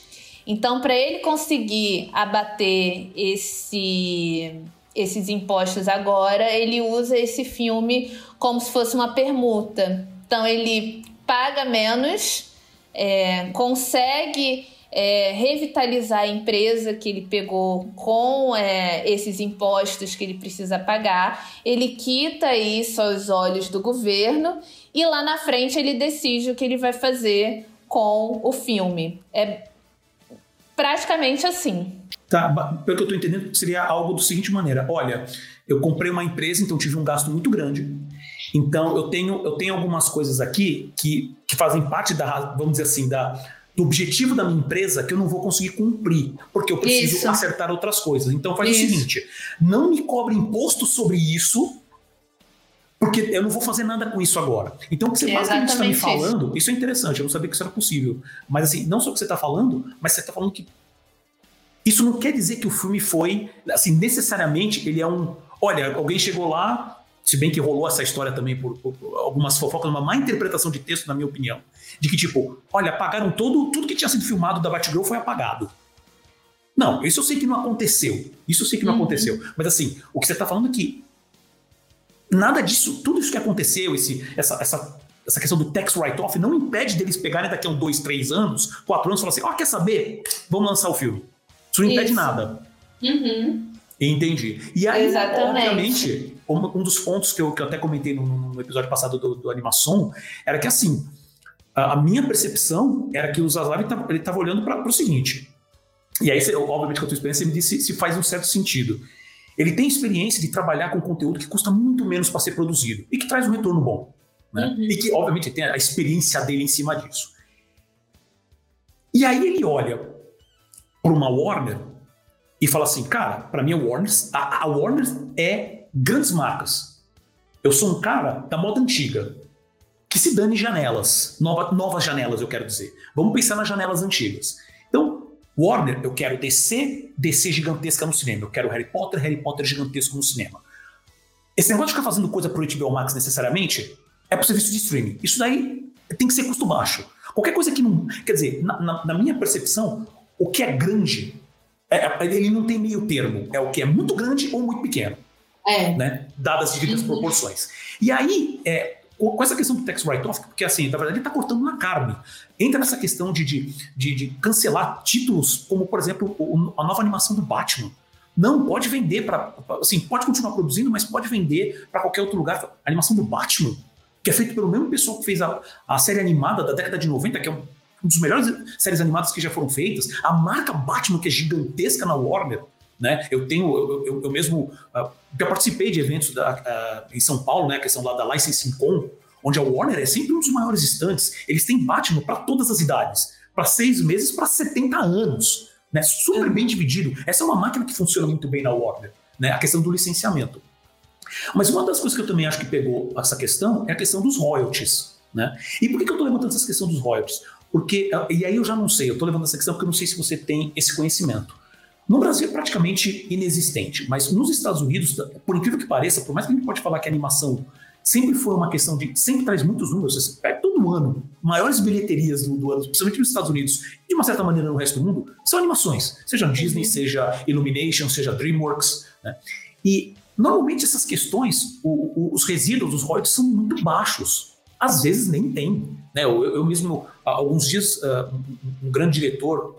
Então, para ele conseguir abater esse, esses impostos agora, ele usa esse filme como se fosse uma permuta. Então, ele paga menos, é, consegue é, revitalizar a empresa que ele pegou com é, esses impostos que ele precisa pagar, ele quita isso aos olhos do governo e lá na frente ele decide o que ele vai fazer com o filme. É praticamente assim. Tá, pelo que eu estou entendendo, seria algo da seguinte maneira: olha, eu comprei uma empresa, então tive um gasto muito grande. Então eu tenho, eu tenho algumas coisas aqui que, que fazem parte da, vamos dizer assim, da, do objetivo da minha empresa que eu não vou conseguir cumprir, porque eu preciso isso. acertar outras coisas. Então faz isso. o seguinte: não me cobre imposto sobre isso, porque eu não vou fazer nada com isso agora. Então, o que você é basicamente está me falando, isso. isso é interessante, eu não sabia que isso era possível. Mas assim, não só o que você está falando, mas você está falando que. Isso não quer dizer que o filme foi, assim, necessariamente ele é um. Olha, alguém chegou lá, se bem que rolou essa história também por, por, por, algumas fofocas, uma má interpretação de texto, na minha opinião. De que, tipo, olha, apagaram todo, tudo que tinha sido filmado da Batgirl foi apagado. Não, isso eu sei que não aconteceu. Isso eu sei que não uhum. aconteceu. Mas assim, o que você está falando é que nada disso, tudo isso que aconteceu, esse, essa, essa, essa questão do tax write-off, não impede deles pegarem daqui a um, dois, três anos, quatro anos e falar assim: ó, oh, quer saber? Vamos lançar o filme. Isso não impede isso. nada. Uhum. Entendi. E aí, Exatamente. obviamente, um, um, dos pontos que eu, que eu até comentei no, no episódio passado do, do, Animação era que, assim, a, a, minha percepção era que o Zaslav ele estava olhando para o seguinte. E aí, você, obviamente, com a tua experiência, você me disse se faz um certo sentido. Ele tem experiência de trabalhar com conteúdo que custa muito menos para ser produzido e que traz um retorno bom. Né? Uhum. E que, obviamente, tem a experiência dele em cima disso. E aí ele olha para uma Warner e fala assim, cara, para mim a Warner, a, a Warner é grandes marcas. Eu sou um cara da moda antiga, que se dane janelas, nova, novas janelas, eu quero dizer. Vamos pensar nas janelas antigas. Então, Warner, eu quero DC, DC gigantesca no cinema. Eu quero Harry Potter, Harry Potter gigantesco no cinema. Esse negócio de ficar fazendo coisa pro HBO Max necessariamente é pro serviço de streaming. Isso daí tem que ser custo baixo. Qualquer coisa que não. Quer dizer, na, na, na minha percepção, o que é grande é, é, ele não tem meio termo. É o que é muito grande ou muito pequeno. É. Né? Dadas as devidas uhum. proporções. E aí, é, com essa questão do tax write-off, porque assim, na verdade ele está cortando na carne. Entra nessa questão de, de, de, de cancelar títulos, como por exemplo o, a nova animação do Batman. Não, pode vender para. Assim, pode continuar produzindo, mas pode vender para qualquer outro lugar. A animação do Batman, que é feita pelo mesmo pessoal que fez a, a série animada da década de 90, que é um um dos melhores séries animadas que já foram feitas. A marca Batman, que é gigantesca na Warner, né? Eu tenho, eu, eu, eu mesmo uh, já participei de eventos da, uh, em São Paulo, né? A questão lá da Licensing Con, onde a Warner é sempre um dos maiores estantes. Eles têm Batman para todas as idades, para seis meses, para 70 anos, né? Super bem dividido. Essa é uma máquina que funciona muito bem na Warner, né? A questão do licenciamento. Mas uma das coisas que eu também acho que pegou essa questão é a questão dos royalties. Né? E por que, que eu estou levantando essa questão dos royalties? Porque, e aí eu já não sei, eu estou levando essa questão porque eu não sei se você tem esse conhecimento. No Brasil é praticamente inexistente, mas nos Estados Unidos, por incrível que pareça, por mais que a gente pode falar que a animação sempre foi uma questão de. sempre traz muitos números, você pega todo ano, maiores bilheterias do, do ano, principalmente nos Estados Unidos, e de uma certa maneira no resto do mundo, são animações, seja Disney, uhum. seja Illumination, seja Dreamworks. Né? E normalmente essas questões, o, o, os resíduos, os royalties são muito baixos às vezes nem tem. Né? Eu, eu mesmo, há alguns dias, uh, um, grande diretor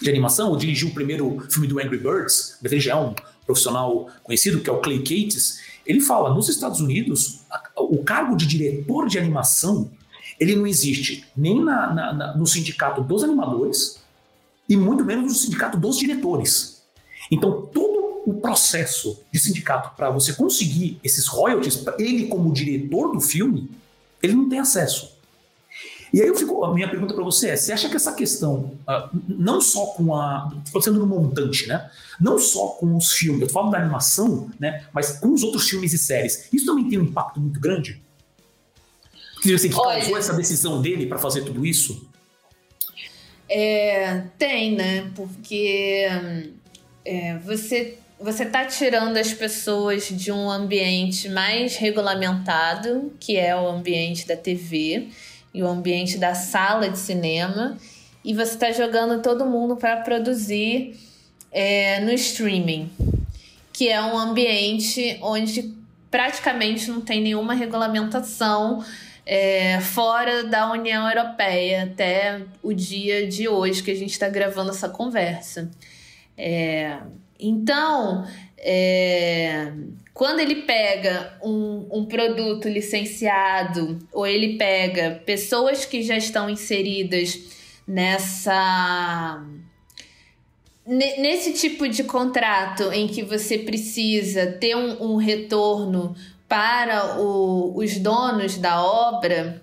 de animação, eu dirigi o primeiro filme do Angry Birds, mas ele já é um profissional conhecido, que é o Clay Cates, ele fala, nos Estados Unidos, o cargo de diretor de animação, ele não existe nem na, na, na, no sindicato dos animadores e muito menos no sindicato dos diretores. Então, todo o processo de sindicato para você conseguir esses royalties, ele como diretor do filme, ele não tem acesso. E aí eu fico, a minha pergunta para você é: você acha que essa questão, uh, não só com a. Estou sendo no montante, né? Não só com os filmes, eu falo da animação, né? Mas com os outros filmes e séries, isso também tem um impacto muito grande? Que, assim, que causou essa decisão dele para fazer tudo isso? É, tem, né? Porque é, você você está tirando as pessoas de um ambiente mais regulamentado, que é o ambiente da TV e o ambiente da sala de cinema, e você está jogando todo mundo para produzir é, no streaming, que é um ambiente onde praticamente não tem nenhuma regulamentação é, fora da União Europeia até o dia de hoje que a gente está gravando essa conversa. É, então, é, quando ele pega um, um produto licenciado ou ele pega pessoas que já estão inseridas nessa nesse tipo de contrato em que você precisa ter um, um retorno para o, os donos da obra,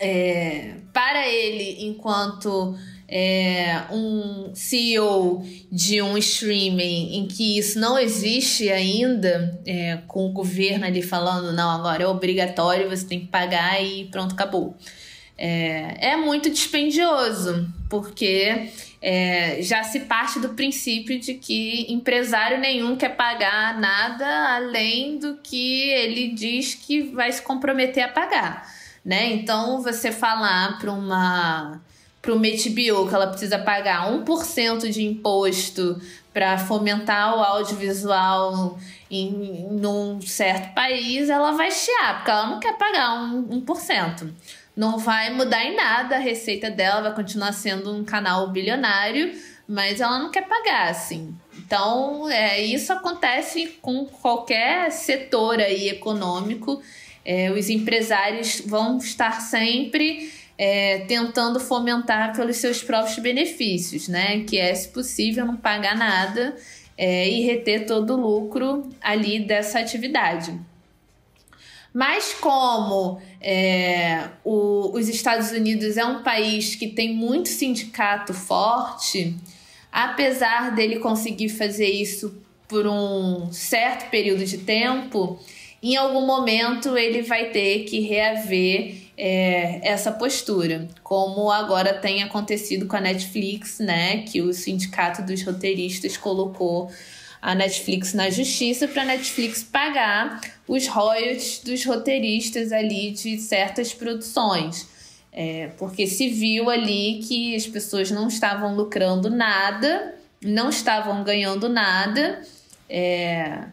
é, para ele, enquanto é, um CEO de um streaming em que isso não existe ainda, é, com o governo ali falando, não, agora é obrigatório, você tem que pagar e pronto, acabou. É, é muito dispendioso, porque é, já se parte do princípio de que empresário nenhum quer pagar nada além do que ele diz que vai se comprometer a pagar. Né? Então, você falar para uma para uma HBO que ela precisa pagar 1% de imposto para fomentar o audiovisual em, em certo país, ela vai chiar, porque ela não quer pagar um, 1% não vai mudar em nada a receita dela, vai continuar sendo um canal bilionário, mas ela não quer pagar, assim. Então, é, isso acontece com qualquer setor aí econômico. É, os empresários vão estar sempre é, tentando fomentar pelos seus próprios benefícios, né? Que é, se possível, não pagar nada é, e reter todo o lucro ali dessa atividade. Mas como é, o, os Estados Unidos é um país que tem muito sindicato forte, apesar dele conseguir fazer isso por um certo período de tempo, em algum momento ele vai ter que reaver é, essa postura, como agora tem acontecido com a Netflix, né? Que o sindicato dos roteiristas colocou a Netflix na justiça para a Netflix pagar os royalties dos roteiristas ali de certas produções. É, porque se viu ali que as pessoas não estavam lucrando nada, não estavam ganhando nada, é,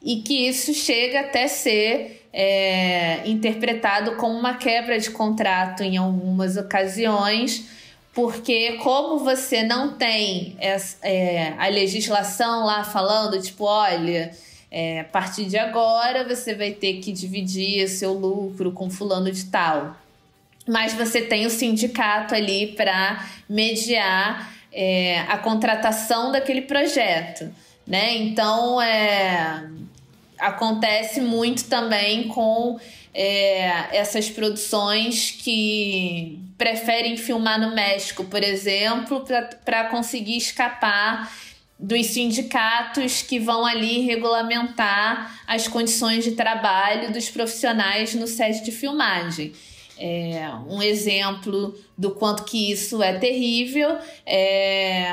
e que isso chega até ser é, interpretado como uma quebra de contrato em algumas ocasiões porque como você não tem essa, é, a legislação lá falando, tipo, olha, é, a partir de agora você vai ter que dividir seu lucro com fulano de tal. Mas você tem o sindicato ali para mediar é, a contratação daquele projeto, né? Então, é, acontece muito também com é, essas produções que preferem filmar no México, por exemplo, para conseguir escapar dos sindicatos que vão ali regulamentar as condições de trabalho dos profissionais no set de filmagem. É, um exemplo do quanto que isso é terrível é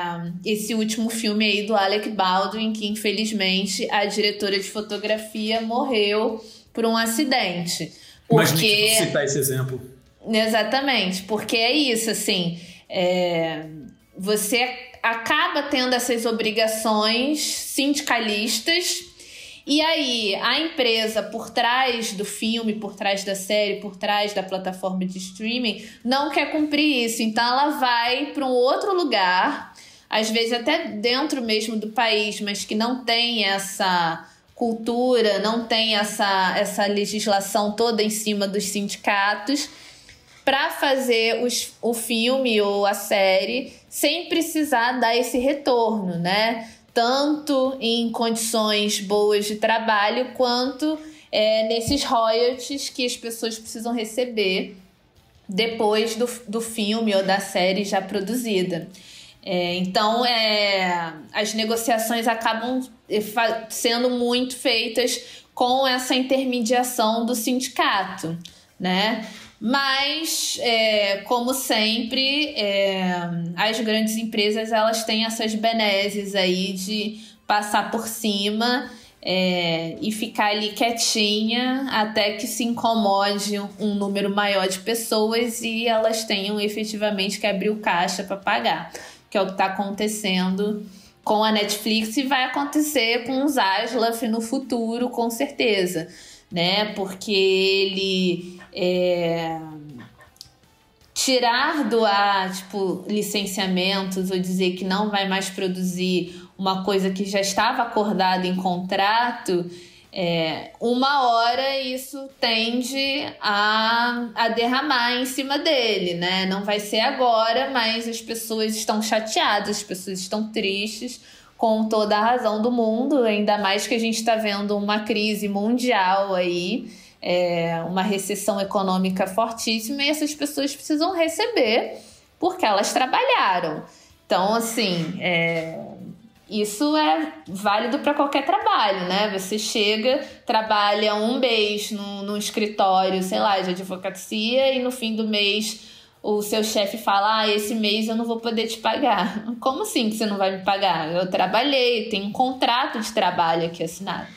esse último filme aí do Alec Baldwin, que infelizmente a diretora de fotografia morreu por um acidente. Porque... Imagina citar esse exemplo. Exatamente, porque é isso, assim, é... você acaba tendo essas obrigações sindicalistas e aí, a empresa por trás do filme, por trás da série, por trás da plataforma de streaming, não quer cumprir isso. Então, ela vai para um outro lugar, às vezes até dentro mesmo do país, mas que não tem essa cultura, não tem essa, essa legislação toda em cima dos sindicatos, para fazer os, o filme ou a série sem precisar dar esse retorno, né? Tanto em condições boas de trabalho, quanto é, nesses royalties que as pessoas precisam receber depois do, do filme ou da série já produzida. É, então, é, as negociações acabam é, sendo muito feitas com essa intermediação do sindicato, né? Mas, é, como sempre, é, as grandes empresas elas têm essas benesses aí de passar por cima é, e ficar ali quietinha até que se incomode um número maior de pessoas e elas tenham efetivamente que abrir o caixa para pagar, que é o que está acontecendo com a Netflix e vai acontecer com os Zaslav no futuro, com certeza, né? Porque ele é, tirar do ar, tipo, licenciamentos ou dizer que não vai mais produzir uma coisa que já estava acordada em contrato, é, uma hora isso tende a, a derramar em cima dele, né? Não vai ser agora, mas as pessoas estão chateadas, as pessoas estão tristes com toda a razão do mundo, ainda mais que a gente está vendo uma crise mundial aí, é, uma recessão econômica fortíssima, e essas pessoas precisam receber porque elas trabalharam. Então, assim, é, isso é válido para qualquer trabalho, né? Você chega, trabalha um mês num, num escritório, sei lá, de advocacia, e no fim do mês o seu chefe fala: Ah, esse mês eu não vou poder te pagar. <laughs> Como assim que você não vai me pagar? Eu trabalhei, tem um contrato de trabalho aqui assinado.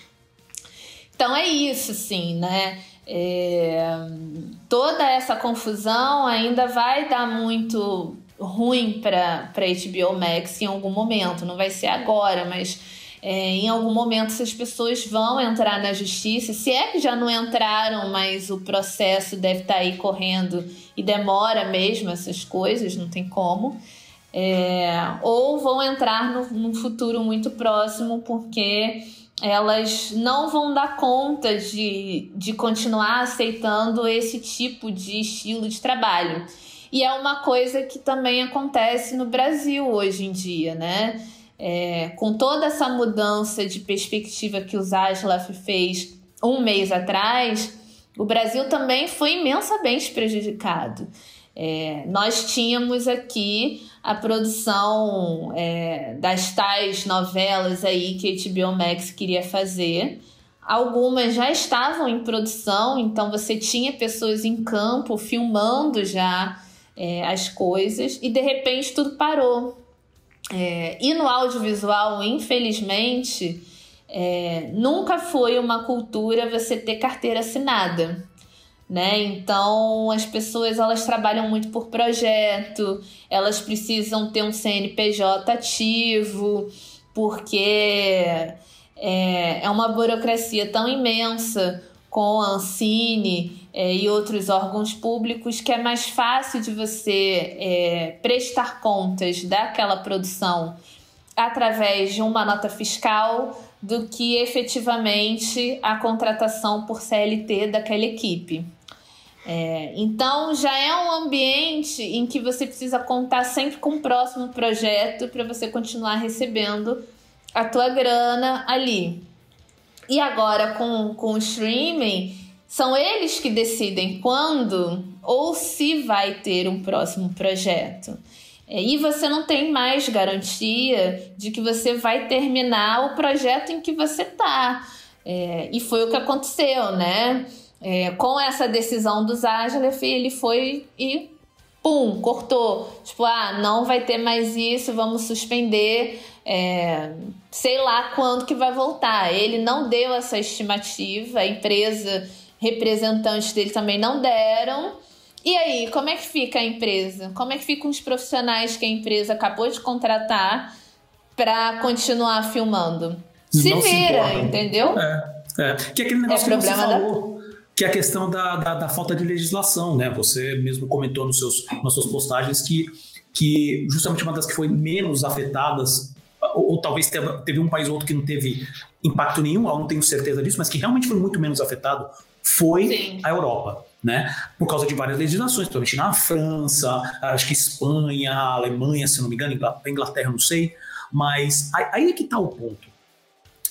Então é isso, sim, né? É... Toda essa confusão ainda vai dar muito ruim para HBO Max em algum momento. Não vai ser agora, mas é, em algum momento essas pessoas vão entrar na justiça. Se é que já não entraram, mas o processo deve estar tá aí correndo e demora mesmo essas coisas, não tem como. É, ou vão entrar no, num futuro muito próximo, porque elas não vão dar conta de, de continuar aceitando esse tipo de estilo de trabalho. E é uma coisa que também acontece no Brasil hoje em dia, né? É, com toda essa mudança de perspectiva que o Zaslav fez um mês atrás, o Brasil também foi imensamente prejudicado. É, nós tínhamos aqui a produção é, das tais novelas aí que a HBO Max queria fazer. Algumas já estavam em produção, então você tinha pessoas em campo filmando já é, as coisas e de repente tudo parou. É, e no audiovisual, infelizmente, é, nunca foi uma cultura você ter carteira assinada. Né? Então as pessoas elas trabalham muito por projeto, elas precisam ter um CNPJ ativo, porque é, é uma burocracia tão imensa com a Ancine é, e outros órgãos públicos que é mais fácil de você é, prestar contas daquela produção através de uma nota fiscal do que efetivamente a contratação por CLT daquela equipe. É, então já é um ambiente em que você precisa contar sempre com o próximo projeto para você continuar recebendo a tua grana ali. E agora com, com o streaming, são eles que decidem quando ou se vai ter um próximo projeto. É, e você não tem mais garantia de que você vai terminar o projeto em que você está. É, e foi o que aconteceu, né? É, com essa decisão do Zajalef, ele foi e pum, cortou. Tipo, ah, não vai ter mais isso, vamos suspender. É, sei lá quando que vai voltar. Ele não deu essa estimativa, a empresa, representantes dele também não deram. E aí, como é que fica a empresa? Como é que ficam os profissionais que a empresa acabou de contratar para continuar filmando? Se não vira, se entendeu? É, é. Que é aquele negócio é que você falou. Da que é a questão da, da, da, falta de legislação, né? Você mesmo comentou nos seus, nas suas postagens que, que justamente uma das que foi menos afetadas, ou, ou talvez teve, teve, um país ou outro que não teve impacto nenhum, eu não tenho certeza disso, mas que realmente foi muito menos afetado, foi Sim. a Europa. Né? Por causa de várias legislações, principalmente na França, acho que Espanha, Alemanha, se não me engano, Inglaterra, não sei. Mas aí é que está o ponto.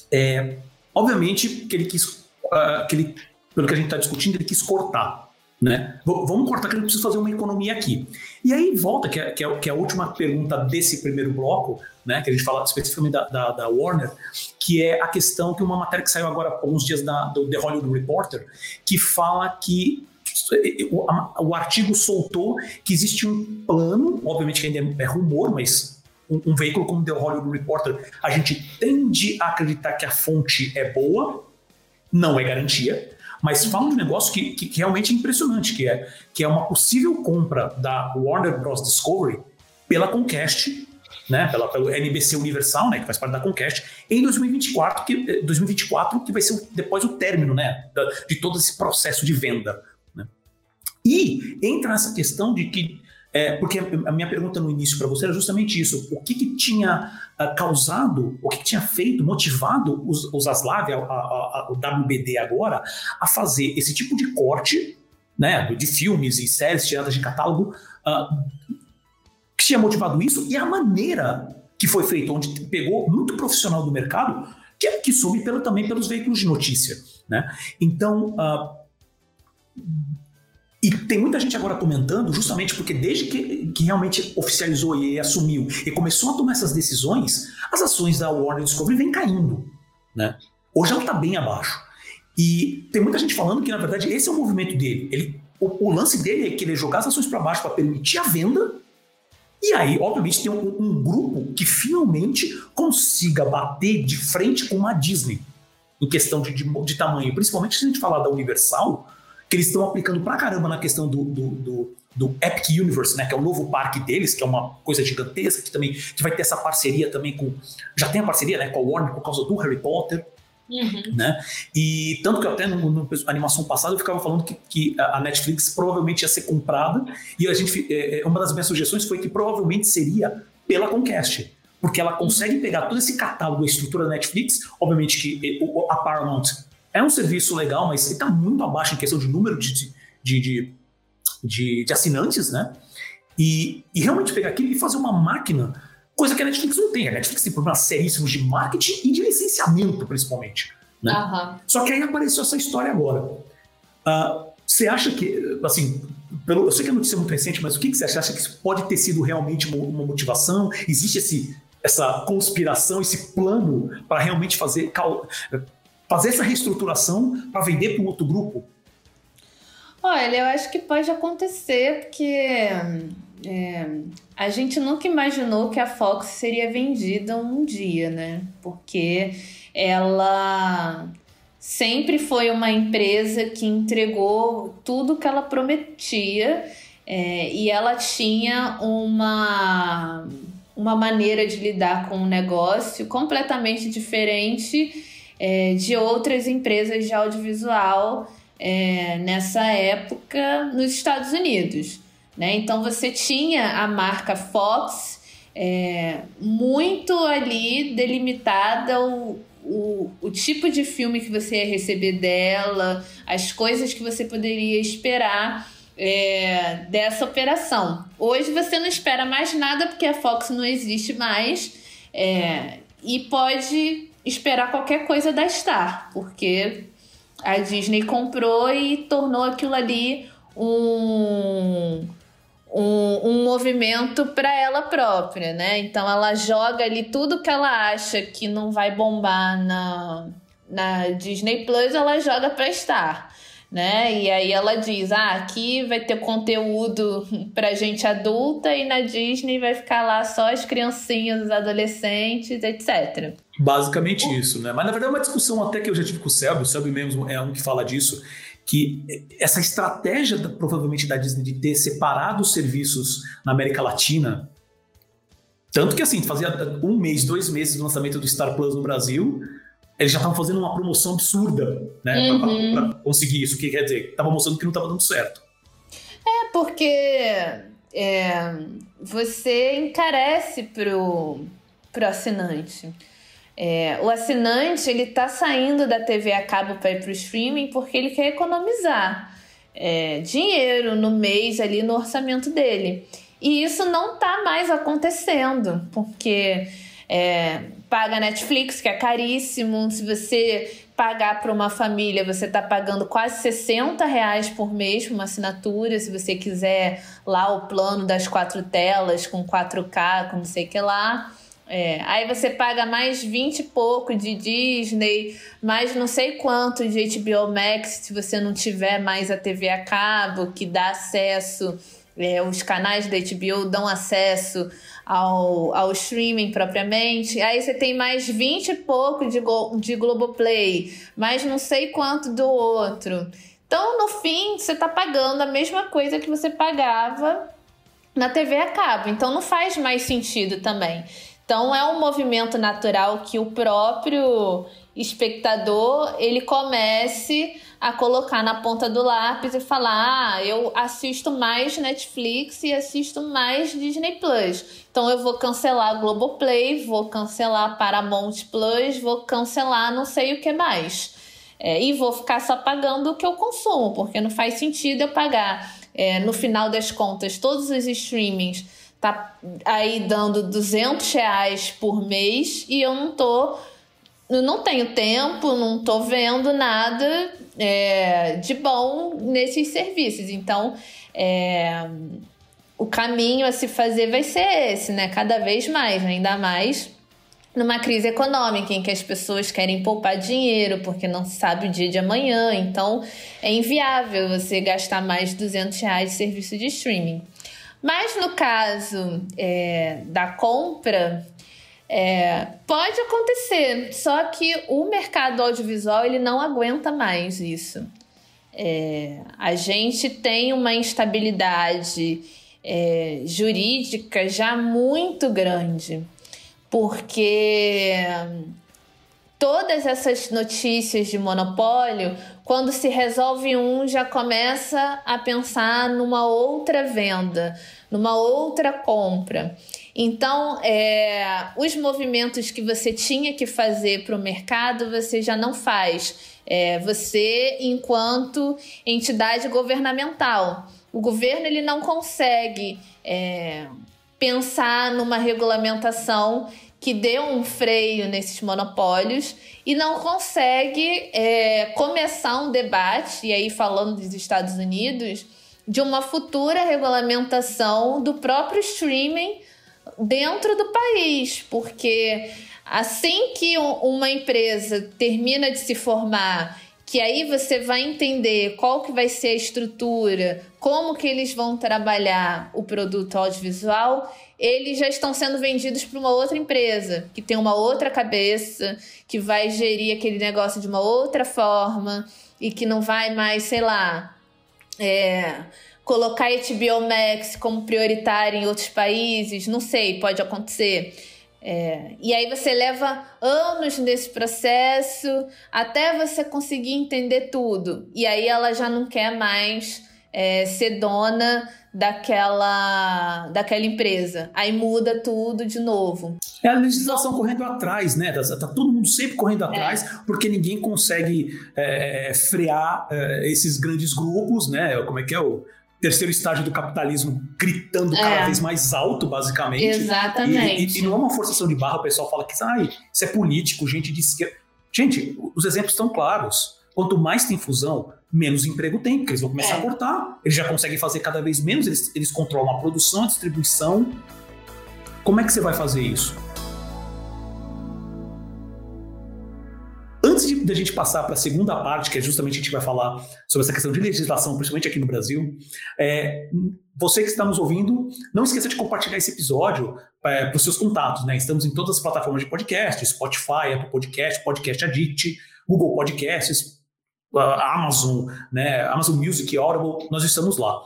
É, obviamente que ele quis, uh, que ele pelo que a gente está discutindo, ele quis cortar. Né? Vamos cortar que eu preciso fazer uma economia aqui. E aí volta, que é, que é, que é a última pergunta desse primeiro bloco, né, que a gente fala especificamente da, da, da, Warner, que é a questão que uma matéria que saiu agora há alguns dias da, do The Hollywood Reporter, que fala que o, a, o artigo soltou que existe um plano, obviamente que ainda é, é rumor, mas um, um veículo como The Hollywood Reporter, a gente tende a acreditar que a fonte é boa, não é garantia, mas fala de um negócio que, que, que, realmente é impressionante, que é, que é uma possível compra da Warner Bros. Discovery pela Comcast, né, pela, pelo NBC Universal, né, que faz parte da Comcast, em 2024, que, 2024, eh, que vai ser depois o término né, da, de todo esse processo de venda. E entra essa questão de que é, porque a minha pergunta no início para você era justamente isso: o que, que tinha uh, causado, o que, que, tinha feito, motivado os, os Aslav, a, a, a, o WBD agora, a fazer esse tipo de corte né, de filmes e séries tiradas de catálogo, uh, que tinha motivado isso e a maneira que foi feito, onde pegou muito profissional do mercado, que, que soube pelo, também pelos veículos de notícia. Né? Então. Uh, e tem muita gente agora comentando, justamente porque desde que, que realmente oficializou e assumiu e começou a tomar essas decisões, as ações da Warner Discovery vêm caindo. Né? Hoje ela está bem abaixo. E tem muita gente falando que, na verdade, esse é o movimento dele. Ele, o, o lance dele é querer jogar as ações para baixo para permitir a venda. E aí, obviamente, tem um, um grupo que finalmente consiga bater de frente com a Disney em questão de, de, de tamanho. Principalmente se a gente falar da Universal, que eles estão aplicando pra caramba na questão do, do, do, do, Epic Universe, né? Que é o novo parque deles, que é uma coisa gigantesca, que também que vai ter essa parceria também com. Já tem a parceria né, com a Warner por causa do Harry Potter. Uhum. Né? E tanto que até na animação passada eu ficava falando que, que, a Netflix provavelmente ia ser comprada, e a gente, é, é, uma das minhas sugestões foi que provavelmente seria pela Comcast. Porque ela consegue pegar todo esse catálogo, a estrutura da Netflix, obviamente que a Paramount é um serviço legal, mas ele está muito abaixo em questão de número de, de, de, de, de assinantes, né? E, e, realmente pegar aquilo e fazer uma máquina, coisa que a Netflix não tem. A Netflix tem problemas seríssimos de marketing e de licenciamento, principalmente. Né? Uhum. Só que aí apareceu essa história agora. Uh, você acha que, assim, pelo, eu sei que a notícia é muito recente, mas o que, que você acha? Acha que isso pode ter sido realmente uma, uma motivação? Existe esse, essa conspiração, esse plano para realmente fazer fazer essa reestruturação para vender para um outro grupo? Olha, eu acho que pode acontecer, porque é, a gente nunca imaginou que a Fox seria vendida um dia, né? Porque ela sempre foi uma empresa que entregou tudo que ela prometia é, e ela tinha uma, uma maneira de lidar com o negócio completamente diferente é, de outras empresas de audiovisual é, nessa época nos Estados Unidos. Né? Então você tinha a marca Fox é, muito ali delimitada o, o, o tipo de filme que você ia receber dela, as coisas que você poderia esperar é, dessa operação. Hoje você não espera mais nada porque a Fox não existe mais é, e pode esperar qualquer coisa da Star, porque a Disney comprou e tornou aquilo ali um, um, um movimento para ela própria, né? Então ela joga ali tudo que ela acha que não vai bombar na, na Disney Plus, ela joga para Star né? E aí ela diz: ah, aqui vai ter conteúdo pra gente adulta e na Disney vai ficar lá só as criancinhas, os adolescentes, etc. Basicamente isso, né? Mas na verdade é uma discussão até que eu já tive com o Selby, o Selby mesmo é um que fala disso, que essa estratégia provavelmente da Disney de ter separado os serviços na América Latina, tanto que assim, fazia um mês, dois meses do lançamento do Star Plus no Brasil, eles já estavam fazendo uma promoção absurda, né? Uhum. Para conseguir isso. O que quer dizer? Estava mostrando que não estava dando certo. É, porque é, você encarece pro, pro assinante. É, o assinante ele tá saindo da TV a cabo para ir pro streaming porque ele quer economizar é, dinheiro no mês ali no orçamento dele. E isso não tá mais acontecendo, porque é, paga Netflix, que é caríssimo. Se você pagar para uma família, você está pagando quase 60 reais por mês uma assinatura. Se você quiser lá o plano das quatro telas com 4K, com não sei o que lá. É, aí você paga mais 20 e pouco de Disney, mais não sei quanto de HBO Max, se você não tiver mais a TV a cabo, que dá acesso, é, os canais da HBO dão acesso ao, ao streaming propriamente. Aí você tem mais 20 e pouco de, de Globoplay, mais não sei quanto do outro. Então, no fim, você está pagando a mesma coisa que você pagava na TV a cabo. Então, não faz mais sentido também. Então é um movimento natural que o próprio espectador ele comece a colocar na ponta do lápis e falar: ah, eu assisto mais Netflix e assisto mais Disney Plus. Então eu vou cancelar Globoplay, vou cancelar Paramount Plus, vou cancelar não sei o que mais. É, e vou ficar só pagando o que eu consumo, porque não faz sentido eu pagar, é, no final das contas, todos os streamings tá aí dando 200 reais por mês e eu não tô eu não tenho tempo, não tô vendo nada é, de bom nesses serviços. Então, é, o caminho a se fazer vai ser esse, né? Cada vez mais, ainda mais numa crise econômica em que as pessoas querem poupar dinheiro porque não se sabe o dia de amanhã. Então, é inviável você gastar mais de 200 reais de serviço de streaming. Mas no caso é, da compra, é, pode acontecer, só que o mercado audiovisual ele não aguenta mais isso. É, a gente tem uma instabilidade é, jurídica já muito grande, porque todas essas notícias de monopólio, quando se resolve um, já começa a pensar numa outra venda, numa outra compra. Então, é, os movimentos que você tinha que fazer para o mercado, você já não faz. É, você, enquanto entidade governamental, o governo ele não consegue é, pensar numa regulamentação que deu um freio nesses monopólios e não consegue é, começar um debate, e aí falando dos Estados Unidos, de uma futura regulamentação do próprio streaming dentro do país, porque assim que uma empresa termina de se formar que aí você vai entender qual que vai ser a estrutura, como que eles vão trabalhar o produto audiovisual, eles já estão sendo vendidos para uma outra empresa, que tem uma outra cabeça, que vai gerir aquele negócio de uma outra forma e que não vai mais, sei lá, é, colocar HBO Max como prioritário em outros países, não sei, pode acontecer. É, e aí você leva anos nesse processo até você conseguir entender tudo. E aí ela já não quer mais é, ser dona daquela, daquela empresa. Aí muda tudo de novo. É a legislação correndo atrás, né? Tá, tá todo mundo sempre correndo atrás, é. porque ninguém consegue é, frear é, esses grandes grupos, né? Como é que é o terceiro estágio do capitalismo gritando cada é. vez mais alto, basicamente. Exatamente. E, e, e, não é uma forçação de barra, o pessoal fala que ah, isso é político, gente de esquerda. Gente, os exemplos estão claros. Quanto mais tem fusão, menos emprego tem, porque eles vão começar é. a cortar. Eles já conseguem fazer cada vez menos, eles, eles controlam a produção, a distribuição. Como é que você vai fazer isso? De, de a gente passar para a segunda parte, que é justamente a gente vai falar sobre essa questão de legislação, principalmente aqui no Brasil, é, você que está nos ouvindo, não esqueça de compartilhar esse episódio é, para os seus contatos. Né? Estamos em todas as plataformas de podcast, Spotify, Apple Podcast, Podcast Addict, Google Podcasts, Amazon, né? Amazon Music, Audible, nós estamos lá.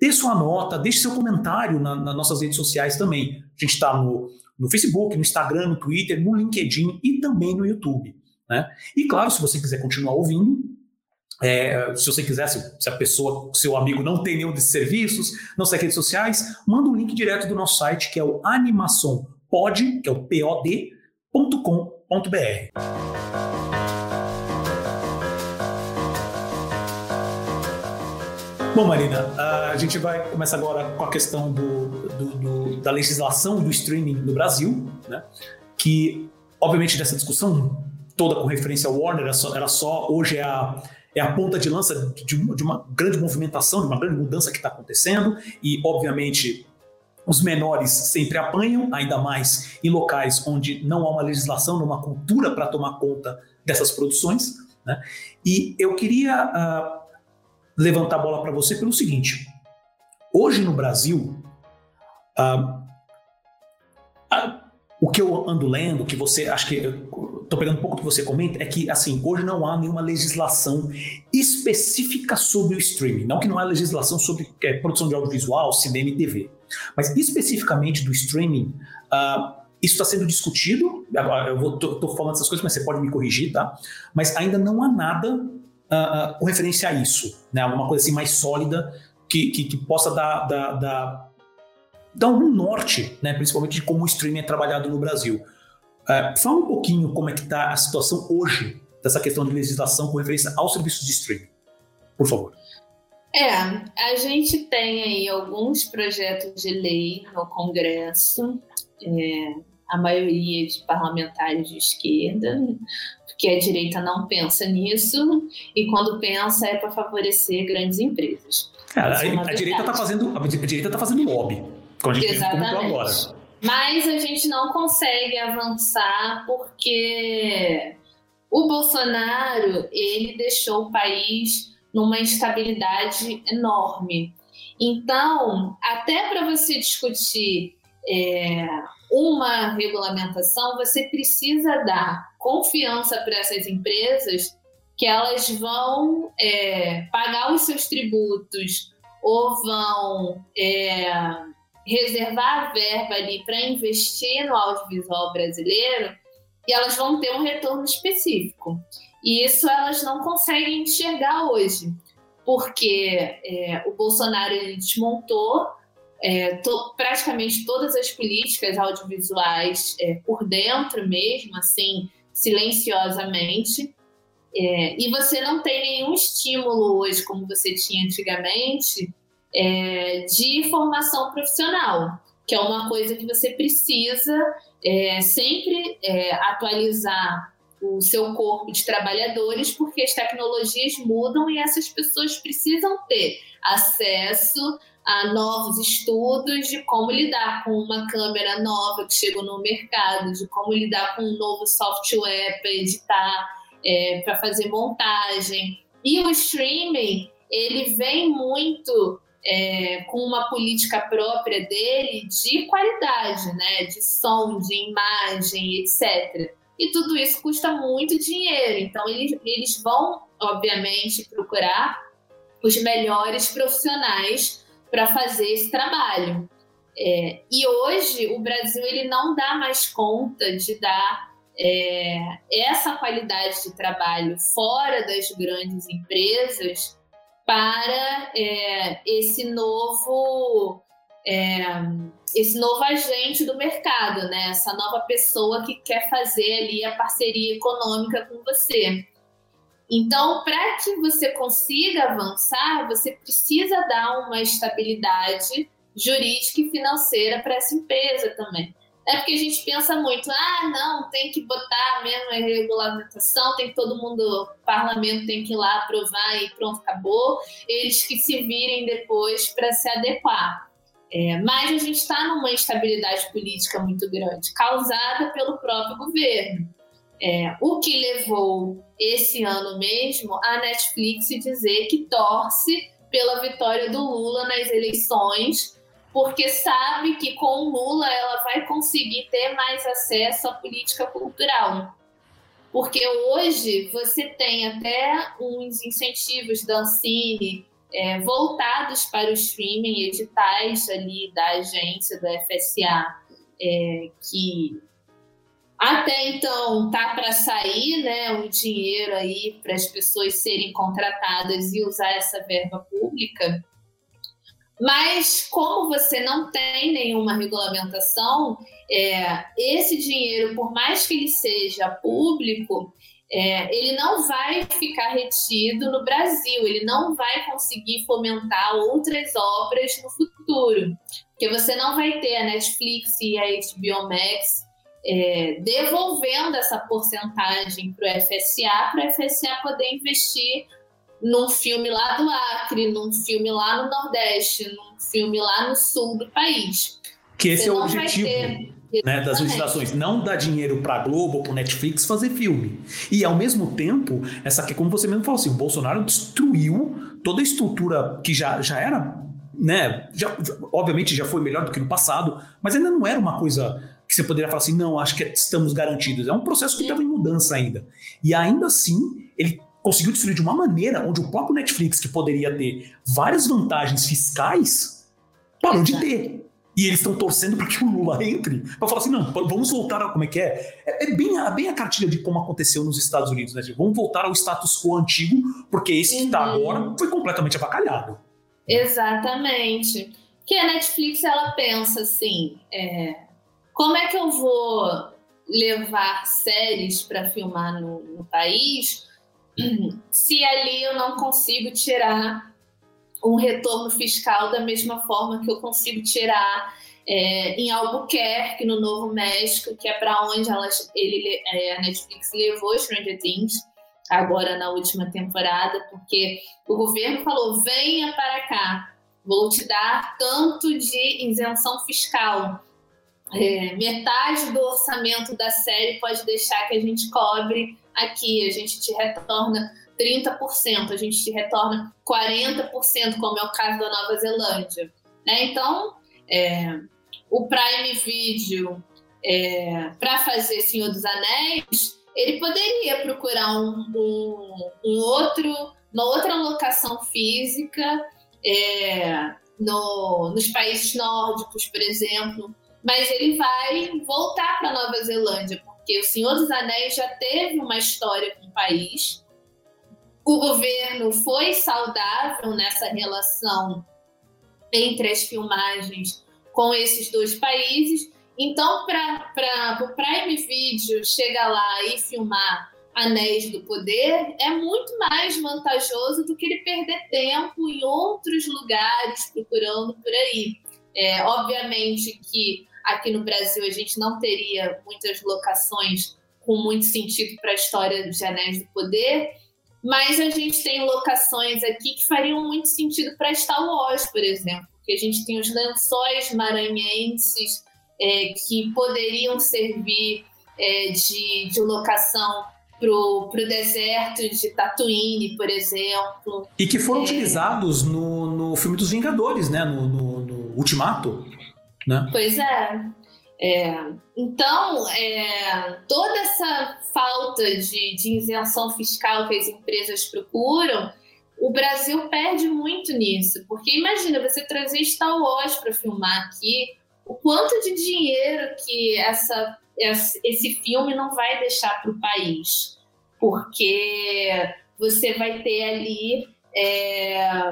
Dê sua nota, deixe seu comentário na, nas nossas redes sociais também. A gente está no, no Facebook, no Instagram, no Twitter, no LinkedIn e também no YouTube. Né? E claro, se você quiser continuar ouvindo, é, se você quiser, se, se, a pessoa, seu amigo não tem nenhum desses serviços, não segue redes sociais, manda um link direto do nosso site, que é o animaçãopod, que é o pod.com.br. Bom, Marina, a gente vai começar agora com a questão do, do, do, da legislação do streaming no Brasil, né? que, obviamente, dessa discussão toda com referência ao Warner, era só, era só hoje é a, é a ponta de lança de, de uma grande movimentação, de uma grande mudança que está acontecendo, e obviamente os menores sempre apanham, ainda mais em locais onde não há uma legislação, não há uma cultura para tomar conta dessas produções. Né? E eu queria uh, levantar a bola para você pelo seguinte: hoje no Brasil, uh, uh, o que eu ando lendo, que você acho que estou pegando um pouco do que você comenta, é que assim hoje não há nenhuma legislação específica sobre o streaming. Não que não há legislação sobre é, produção de audiovisual, cinema e TV, mas especificamente do streaming. Uh, isso está sendo discutido. Eu estou falando essas coisas, mas você pode me corrigir, tá? Mas ainda não há nada uh, uh, com referência a isso, né? Alguma coisa assim mais sólida que, que, que possa dar, dar, dar, dar algum norte, né? Principalmente de como o streaming é trabalhado no Brasil. Uh, fala um pouquinho como é que está a situação hoje dessa questão de legislação com referência aos serviços de streaming, por favor. É, a gente tem aí alguns projetos de lei no Congresso. É, a maioria de parlamentares de esquerda, porque a direita não pensa nisso, e quando pensa é para favorecer grandes empresas. É, a, é a, direita está fazendo, a direita tá fazendo lobby, como a gente Exatamente. agora. Mas a gente não consegue avançar porque o Bolsonaro ele deixou o país numa instabilidade enorme. Então, até para você discutir é, uma regulamentação, você precisa dar confiança para essas empresas que elas vão é, pagar os seus tributos ou vão é, reservar a verba ali para investir no audiovisual brasileiro e elas vão ter um retorno específico. E isso elas não conseguem enxergar hoje, porque é, o Bolsonaro ele desmontou é, to, praticamente todas as políticas audiovisuais é, por dentro mesmo, assim, silenciosamente. É, e você não tem nenhum estímulo hoje, como você tinha antigamente, é, de formação profissional, que é uma coisa que você precisa é, sempre é, atualizar o seu corpo de trabalhadores, porque as tecnologias mudam e essas pessoas precisam ter acesso a novos estudos de como lidar com uma câmera nova que chegou no mercado, de como lidar com um novo software para editar, é, para fazer montagem. E o streaming, ele vem muito é, com uma política própria dele de qualidade, né? de som, de imagem, etc. E tudo isso custa muito dinheiro. Então, eles, eles vão, obviamente, procurar os melhores profissionais para fazer esse trabalho. É, e hoje o Brasil ele não dá mais conta de dar é, essa qualidade de trabalho fora das grandes empresas para é, esse novo é, esse novo agente do mercado, né? Essa nova pessoa que quer fazer ali a parceria econômica com você. Então, para que você consiga avançar, você precisa dar uma estabilidade jurídica e financeira para essa empresa também. É porque a gente pensa muito, ah, não, tem que botar mesmo a regulamentação, tem que todo mundo, parlamento tem que ir lá aprovar e pronto, acabou. Eles que se virem depois para se adequar. É, mas a gente está numa instabilidade política muito grande, causada pelo próprio governo. É, o que levou esse ano mesmo a Netflix dizer que torce pela vitória do Lula nas eleições, porque sabe que com Lula ela vai conseguir ter mais acesso à política cultural. Porque hoje você tem até uns incentivos da Ancine é, voltados para o streaming, editais ali da agência, do FSA, é, que até então tá para sair, né, o dinheiro aí para as pessoas serem contratadas e usar essa verba pública. Mas como você não tem nenhuma regulamentação, é, esse dinheiro, por mais que ele seja público, é, ele não vai ficar retido no Brasil, ele não vai conseguir fomentar outras obras no futuro, porque você não vai ter a Netflix e a HBO Max é, devolvendo essa porcentagem para o FSA, para o FSA poder investir num filme lá do Acre, num filme lá no Nordeste, num filme lá no sul do país. Que esse Você é o objetivo né, das legislações, não dar dinheiro para a Globo ou para Netflix fazer filme. E ao mesmo tempo, essa que como você mesmo falou assim, o Bolsonaro destruiu toda a estrutura que já, já era, né, já, obviamente já foi melhor do que no passado, mas ainda não era uma coisa que você poderia falar assim, não, acho que estamos garantidos. É um processo que estava em mudança ainda. E ainda assim, ele conseguiu destruir de uma maneira onde o próprio Netflix, que poderia ter várias vantagens fiscais, parou de ter. E eles estão torcendo para que o Lula entre, para falar assim: não, vamos voltar a. Como é que é? É, é bem, a, bem a cartilha de como aconteceu nos Estados Unidos, né? De, vamos voltar ao status quo antigo, porque esse que está uhum. agora foi completamente abacalhado. Exatamente. Que a Netflix ela pensa assim: é, como é que eu vou levar séries para filmar no, no país se ali eu não consigo tirar um retorno fiscal da mesma forma que eu consigo tirar é, em Albuquerque, no Novo México, que é para onde elas, ele, é, a Netflix levou Stranger Things, agora na última temporada, porque o governo falou: venha para cá, vou te dar tanto de isenção fiscal. É, metade do orçamento da série pode deixar que a gente cobre aqui, a gente te retorna 30%, a gente retorna 40%, como é o caso da Nova Zelândia. Né? Então, é, o Prime Video, é, para fazer Senhor dos Anéis, ele poderia procurar um, um, um outro, uma outra locação física é, no, nos países nórdicos, por exemplo, mas ele vai voltar para Nova Zelândia, porque o Senhor dos Anéis já teve uma história com o país, o governo foi saudável nessa relação entre as filmagens com esses dois países. Então, para o Prime Video chegar lá e filmar Anéis do Poder, é muito mais vantajoso do que ele perder tempo em outros lugares procurando por aí. É, obviamente que aqui no Brasil a gente não teria muitas locações com muito sentido para a história de Anéis do Poder, mas a gente tem locações aqui que fariam muito sentido para Star Wars, por exemplo, porque a gente tem os lençóis maranhenses é, que poderiam servir é, de, de locação pro, pro deserto de Tatooine, por exemplo. E que foram é... utilizados no, no filme dos Vingadores, né? No, no, no Ultimato. Né? Pois é. É, então, é, toda essa falta de, de isenção fiscal que as empresas procuram, o Brasil perde muito nisso. Porque imagina você trazer Star Wars para filmar aqui, o quanto de dinheiro que essa, esse filme não vai deixar para o país. Porque você vai ter ali é,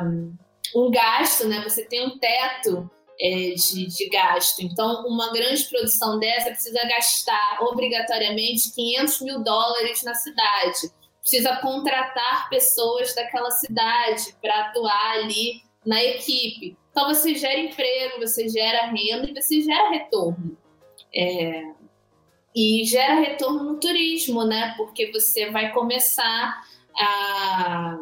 um gasto, né? você tem um teto é, de, de, gasto. Então, uma grande produção dessa precisa gastar obrigatoriamente 500 mil dólares na cidade. Precisa contratar pessoas daquela cidade para atuar ali na equipe. Então, você gera emprego, você gera renda e você gera retorno. É, e gera retorno no turismo, né? Porque você vai começar a.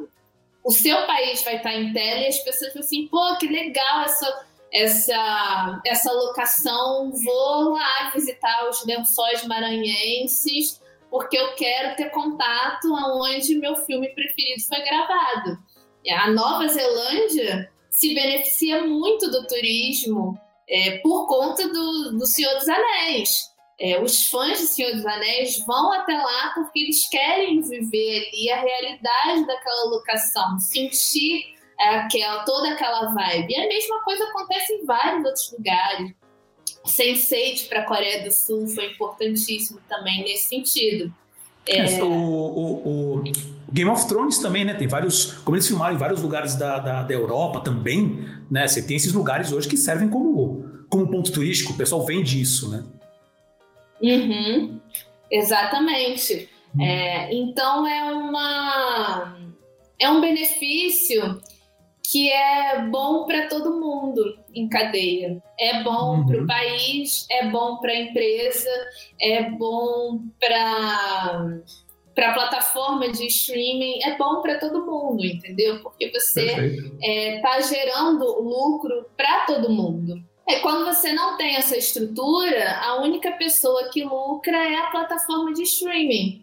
O seu país vai estar em tela e as pessoas vão assim, pô, que legal essa essa, essa locação, vou lá visitar os lençóis maranhenses, porque eu quero ter contato aonde meu filme preferido foi gravado. A Nova Zelândia se beneficia muito do turismo é, por conta do, do Senhor dos Anéis. É, os fãs de Senhor dos Anéis vão até lá porque eles querem viver ali a realidade daquela locação, sentir aquela, toda aquela vibe. E a mesma coisa acontece em vários outros lugares. Sense8 para a Coreia do Sul foi importantíssimo também nesse sentido. É... O, o, o, Game of Thrones também, né? Tem vários. Como eles filmaram em vários lugares da, da, da, Europa também, né? Você tem esses lugares hoje que servem como, como ponto turístico, o pessoal vende isso, né? Uhum, exatamente. Uhum. É, então é uma. É um benefício que é bom para todo mundo. em cadeia. É bom uhum. para o país, é bom para a empresa, é bom para para a plataforma de streaming é bom para todo mundo, entendeu? Porque você está é, tá gerando lucro para todo mundo. É, quando você não tem essa estrutura, a única pessoa que lucra é a plataforma de streaming.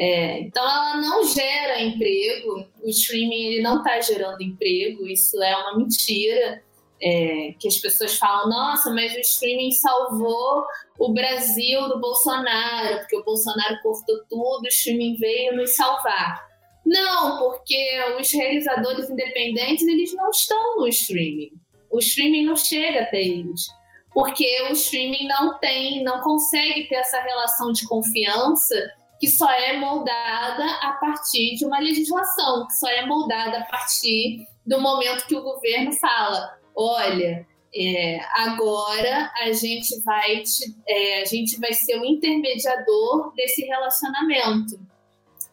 É, então, ela não gera emprego, o streaming não está gerando emprego, isso é uma mentira. É, que as pessoas falam, nossa, mas o streaming salvou o Brasil do Bolsonaro, porque o Bolsonaro cortou tudo, o streaming veio nos salvar. Não, porque os realizadores independentes eles não estão no streaming. O streaming não chega até eles, porque o streaming não tem, não consegue ter essa relação de confiança que só é moldada a partir de uma legislação, que só é moldada a partir do momento que o governo fala: olha, é, agora a gente vai te, é, a gente vai ser o intermediador desse relacionamento.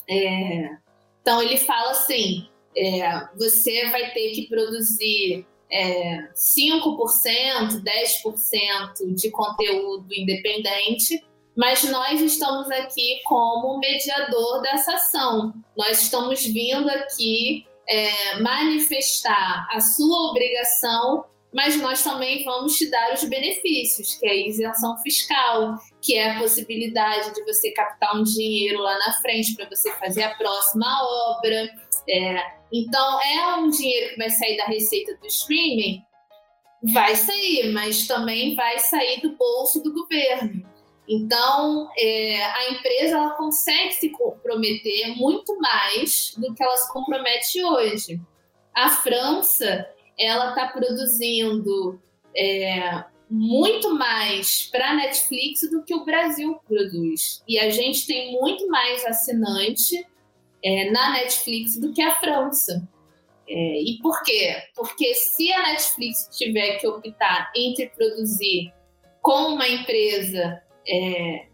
É, então ele fala assim: é, você vai ter que produzir é, 5%, 10% de conteúdo independente mas nós estamos aqui como mediador dessa ação. Nós estamos vindo aqui é, manifestar a sua obrigação, mas nós também vamos te dar os benefícios, que é a isenção fiscal, que é a possibilidade de você captar um dinheiro lá na frente para você fazer a próxima obra. É, então, é um dinheiro que vai sair da receita do streaming? Vai sair, mas também vai sair do bolso do governo. Então, é, a empresa ela consegue se comprometer muito mais do que ela se compromete hoje. A França ela está produzindo é, muito mais para a Netflix do que o Brasil produz. E a gente tem muito mais assinante é, na Netflix do que a França. É, e por quê? Porque se a Netflix tiver que optar entre produzir com uma empresa é,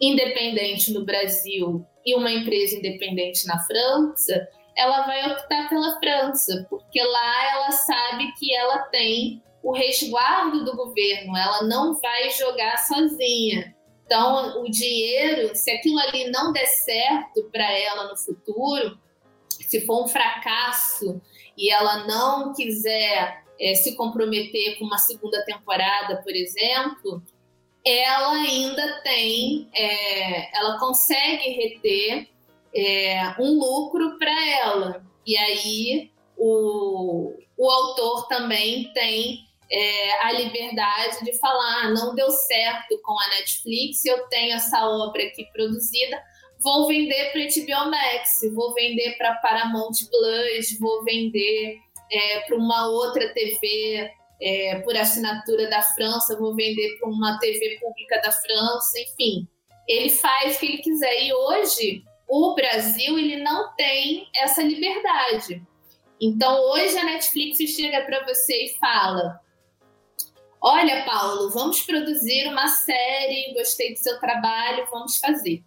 independente no Brasil e uma empresa independente na França, ela vai optar pela França, porque lá ela sabe que ela tem o resguardo do governo, ela não vai jogar sozinha. Então, o dinheiro, se aquilo ali não der certo para ela no futuro, se for um fracasso e ela não quiser é, se comprometer com uma segunda temporada, por exemplo, ela ainda tem, é, ela consegue reter é, um lucro para ela. E aí o, o autor também tem é, a liberdade de falar: ah, não deu certo com a Netflix, eu tenho essa obra aqui produzida, vou vender para HBO Max, vou vender para Paramount Plus, vou vender é, para uma outra TV é, por assinatura da França, vou vender para uma TV pública da França, enfim. Ele faz o que ele quiser. E hoje, o Brasil, ele não tem essa liberdade. Então, hoje a Netflix chega para você e fala: Olha, Paulo, vamos produzir uma série, gostei do seu trabalho, vamos fazer.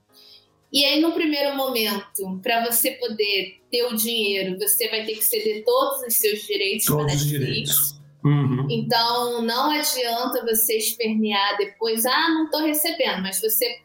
E aí, no primeiro momento, para você poder ter o dinheiro, você vai ter que ceder todos os seus direitos para a Netflix. Direitos. Uhum. Então, não adianta você espernear depois, ah, não estou recebendo, mas você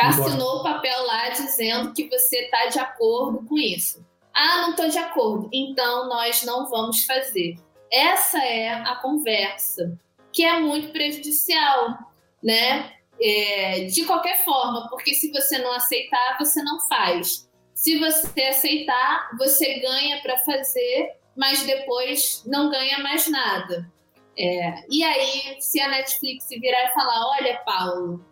assinou o papel lá dizendo que você está de acordo com isso. Ah, não estou de acordo, então nós não vamos fazer. Essa é a conversa, que é muito prejudicial, né? É, de qualquer forma, porque se você não aceitar, você não faz. Se você aceitar, você ganha para fazer mas depois não ganha mais nada. É, e aí, se a Netflix virar e falar: olha, Paulo,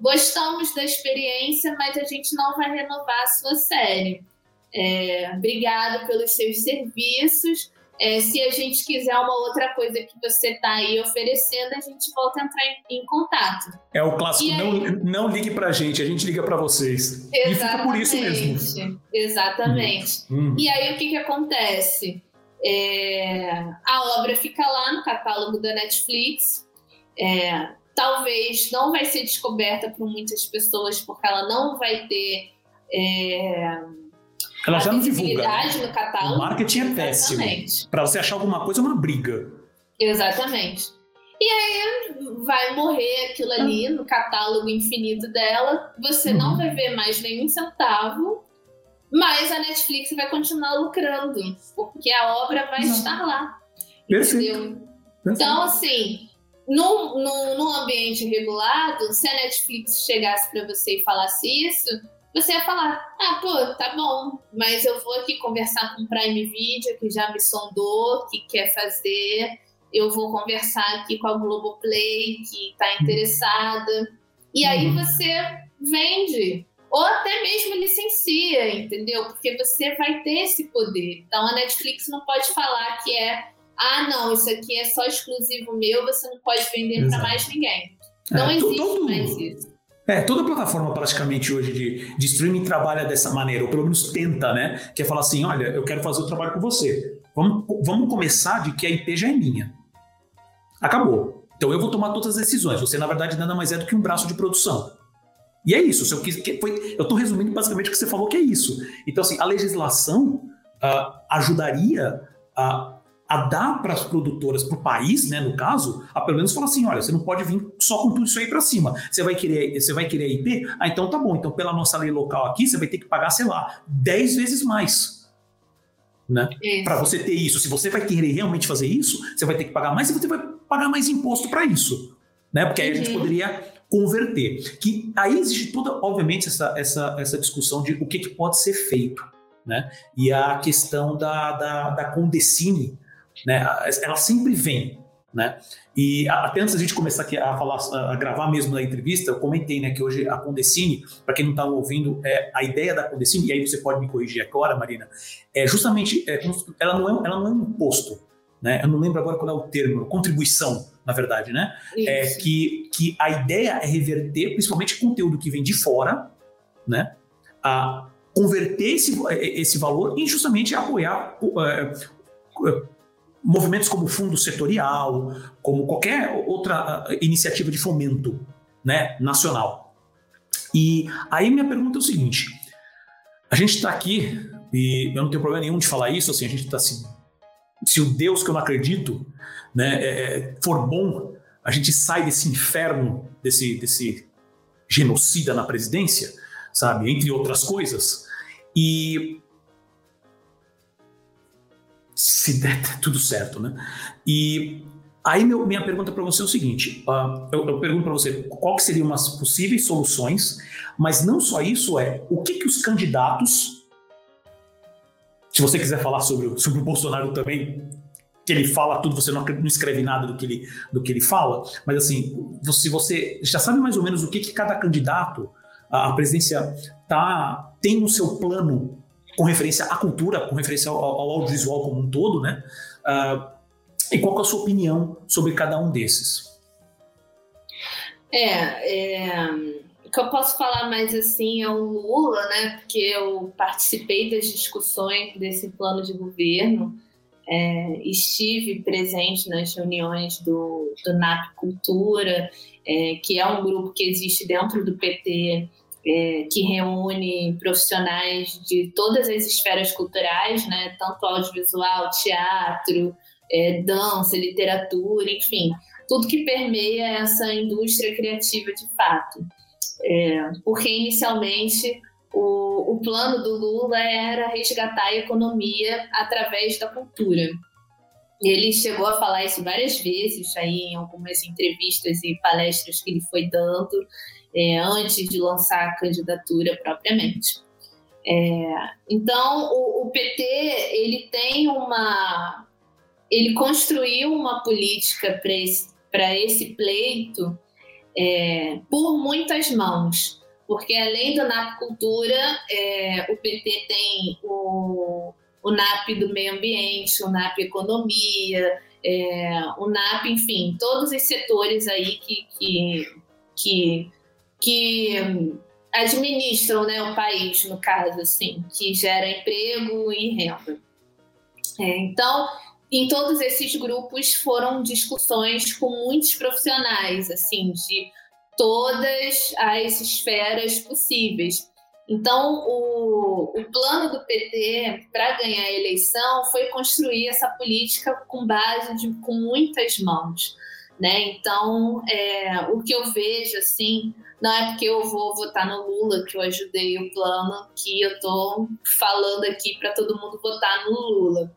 gostamos da experiência, mas a gente não vai renovar a sua série. É, obrigado pelos seus serviços. É, se a gente quiser uma outra coisa que você está aí oferecendo, a gente volta a entrar em, em contato. É o clássico, não, não ligue para a gente, a gente liga para vocês. Exatamente. E fica por isso mesmo. Exatamente. Hum. E aí o que, que acontece? É, a obra fica lá no catálogo da Netflix. É, talvez não vai ser descoberta por muitas pessoas, porque ela não vai ter. É, ela já não divulga. No catálogo. O marketing é péssimo. Para você achar alguma coisa, é uma briga. Exatamente. E aí vai morrer aquilo ali no catálogo infinito dela, você uhum. não vai ver mais nenhum centavo, mas a Netflix vai continuar lucrando, porque a obra vai uhum. estar lá. Perfeito. Então, assim, no, no, ambiente regulado, se a Netflix chegasse para você e falasse isso, você ia falar: ah, pô, tá bom, mas eu vou aqui conversar com o Prime Video, que já me sondou, que quer fazer, eu vou conversar aqui com a Globoplay, que está interessada. E aí uhum. você vende, ou até mesmo licencia, entendeu? Porque você vai ter esse poder. Então a Netflix não pode falar que é ah, não, isso aqui é só exclusivo meu, você não pode vender para mais ninguém. Não é, existe todo, mais isso. É, toda plataforma praticamente hoje de, de streaming trabalha dessa maneira, ou pelo menos tenta, né? Que é falar assim, olha, eu quero fazer o trabalho com você. Vamos, vamos começar de que a IP já é minha. Acabou. Então eu vou tomar todas as decisões. Você, na verdade, nada mais é do que um braço de produção. E é isso. Eu quis, foi, eu estou resumindo basicamente o que você falou que é isso. Então, assim, a legislação uh, ajudaria a a dar para as produtoras, para o país, né, no caso, a pelo menos falar assim, olha, você não pode vir só com tudo isso aí para cima. Você vai querer, você vai querer IP? Ah, então tá bom. Então pela nossa lei local aqui, você vai ter que pagar, sei lá, 10 vezes mais. Né? Para você ter isso, se você vai querer realmente fazer isso, você vai ter que pagar mais e você vai pagar mais imposto para isso, né? Porque aí a gente poderia converter. Que aí existe toda, obviamente, essa, essa, essa discussão de o que, que pode ser feito, né? E a questão da, da, da Condecine, né? Ela sempre vem, né? E até antes da gente começar aqui a falar, a gravar mesmo na entrevista, eu comentei, né, que hoje a Condecine, para quem não está ouvindo, é, a ideia da Condecine, e aí você pode me corrigir agora, Marina, é justamente, é, ela, não é, ela não é um imposto, né? Eu não lembro agora qual é o termo, contribuição, na verdade, né? É que, que a ideia é reverter, principalmente conteúdo que vem de fora, né? A converter esse, esse valor em justamente apoiar é, movimentos como fundo setorial, como qualquer outra iniciativa de fomento né, nacional. E aí minha pergunta é o seguinte: a gente está aqui, e eu não tenho problema nenhum de falar isso, assim, a gente está se, se o Deus que eu não acredito né, é, é, for bom, a gente sai desse inferno, desse, desse genocida na presidência, sabe, entre outras coisas. E se der tudo certo, né? E aí meu, minha pergunta para você é o seguinte: uh, eu, eu, pergunto para você qual que seriam as possíveis soluções, mas não só isso é o que que os candidatos, se você quiser falar sobre, sobre o Bolsonaro também, que ele fala tudo, você não, não escreve nada do que ele, do que ele fala, mas assim, se você já sabe mais ou menos o que que cada candidato à presidência tá tem no seu plano com referência à cultura, com referência ao, ao audiovisual como um todo, né? Uh, e qual é a sua opinião sobre cada um desses? É, é, que eu posso falar mais assim é o Lula, né? Porque eu participei das discussões desse plano de governo, é, estive presente nas reuniões do, do NAP Cultura, é, que é um grupo que existe dentro do PT é, que reúne profissionais de todas as esferas culturais, né, tanto audiovisual, teatro, é, dança, literatura, enfim, tudo que permeia essa indústria criativa de fato. É, porque inicialmente o, o plano do Lula era resgatar a economia através da cultura. Ele chegou a falar isso várias vezes aí em algumas entrevistas e palestras que ele foi dando é, antes de lançar a candidatura propriamente. É, então, o, o, PT ele tem uma, ele construiu uma política para esse, esse pleito é, por muitas mãos, porque além do NAP Cultura, é, o PT tem o, o NAP do Meio Ambiente, o NAP Economia, é, o NAP, enfim, todos os setores aí que, que, que que administram né, o país, no caso, assim, que gera emprego e renda. É, então, em todos esses grupos foram discussões com muitos profissionais, assim, de todas as esferas possíveis. Então, o, o plano do PT para ganhar a eleição foi construir essa política com base de, com muitas mãos. Né? Então, é, o que eu vejo, assim, não é porque eu vou votar no Lula que eu ajudei o plano, que eu estou falando aqui para todo mundo votar no Lula.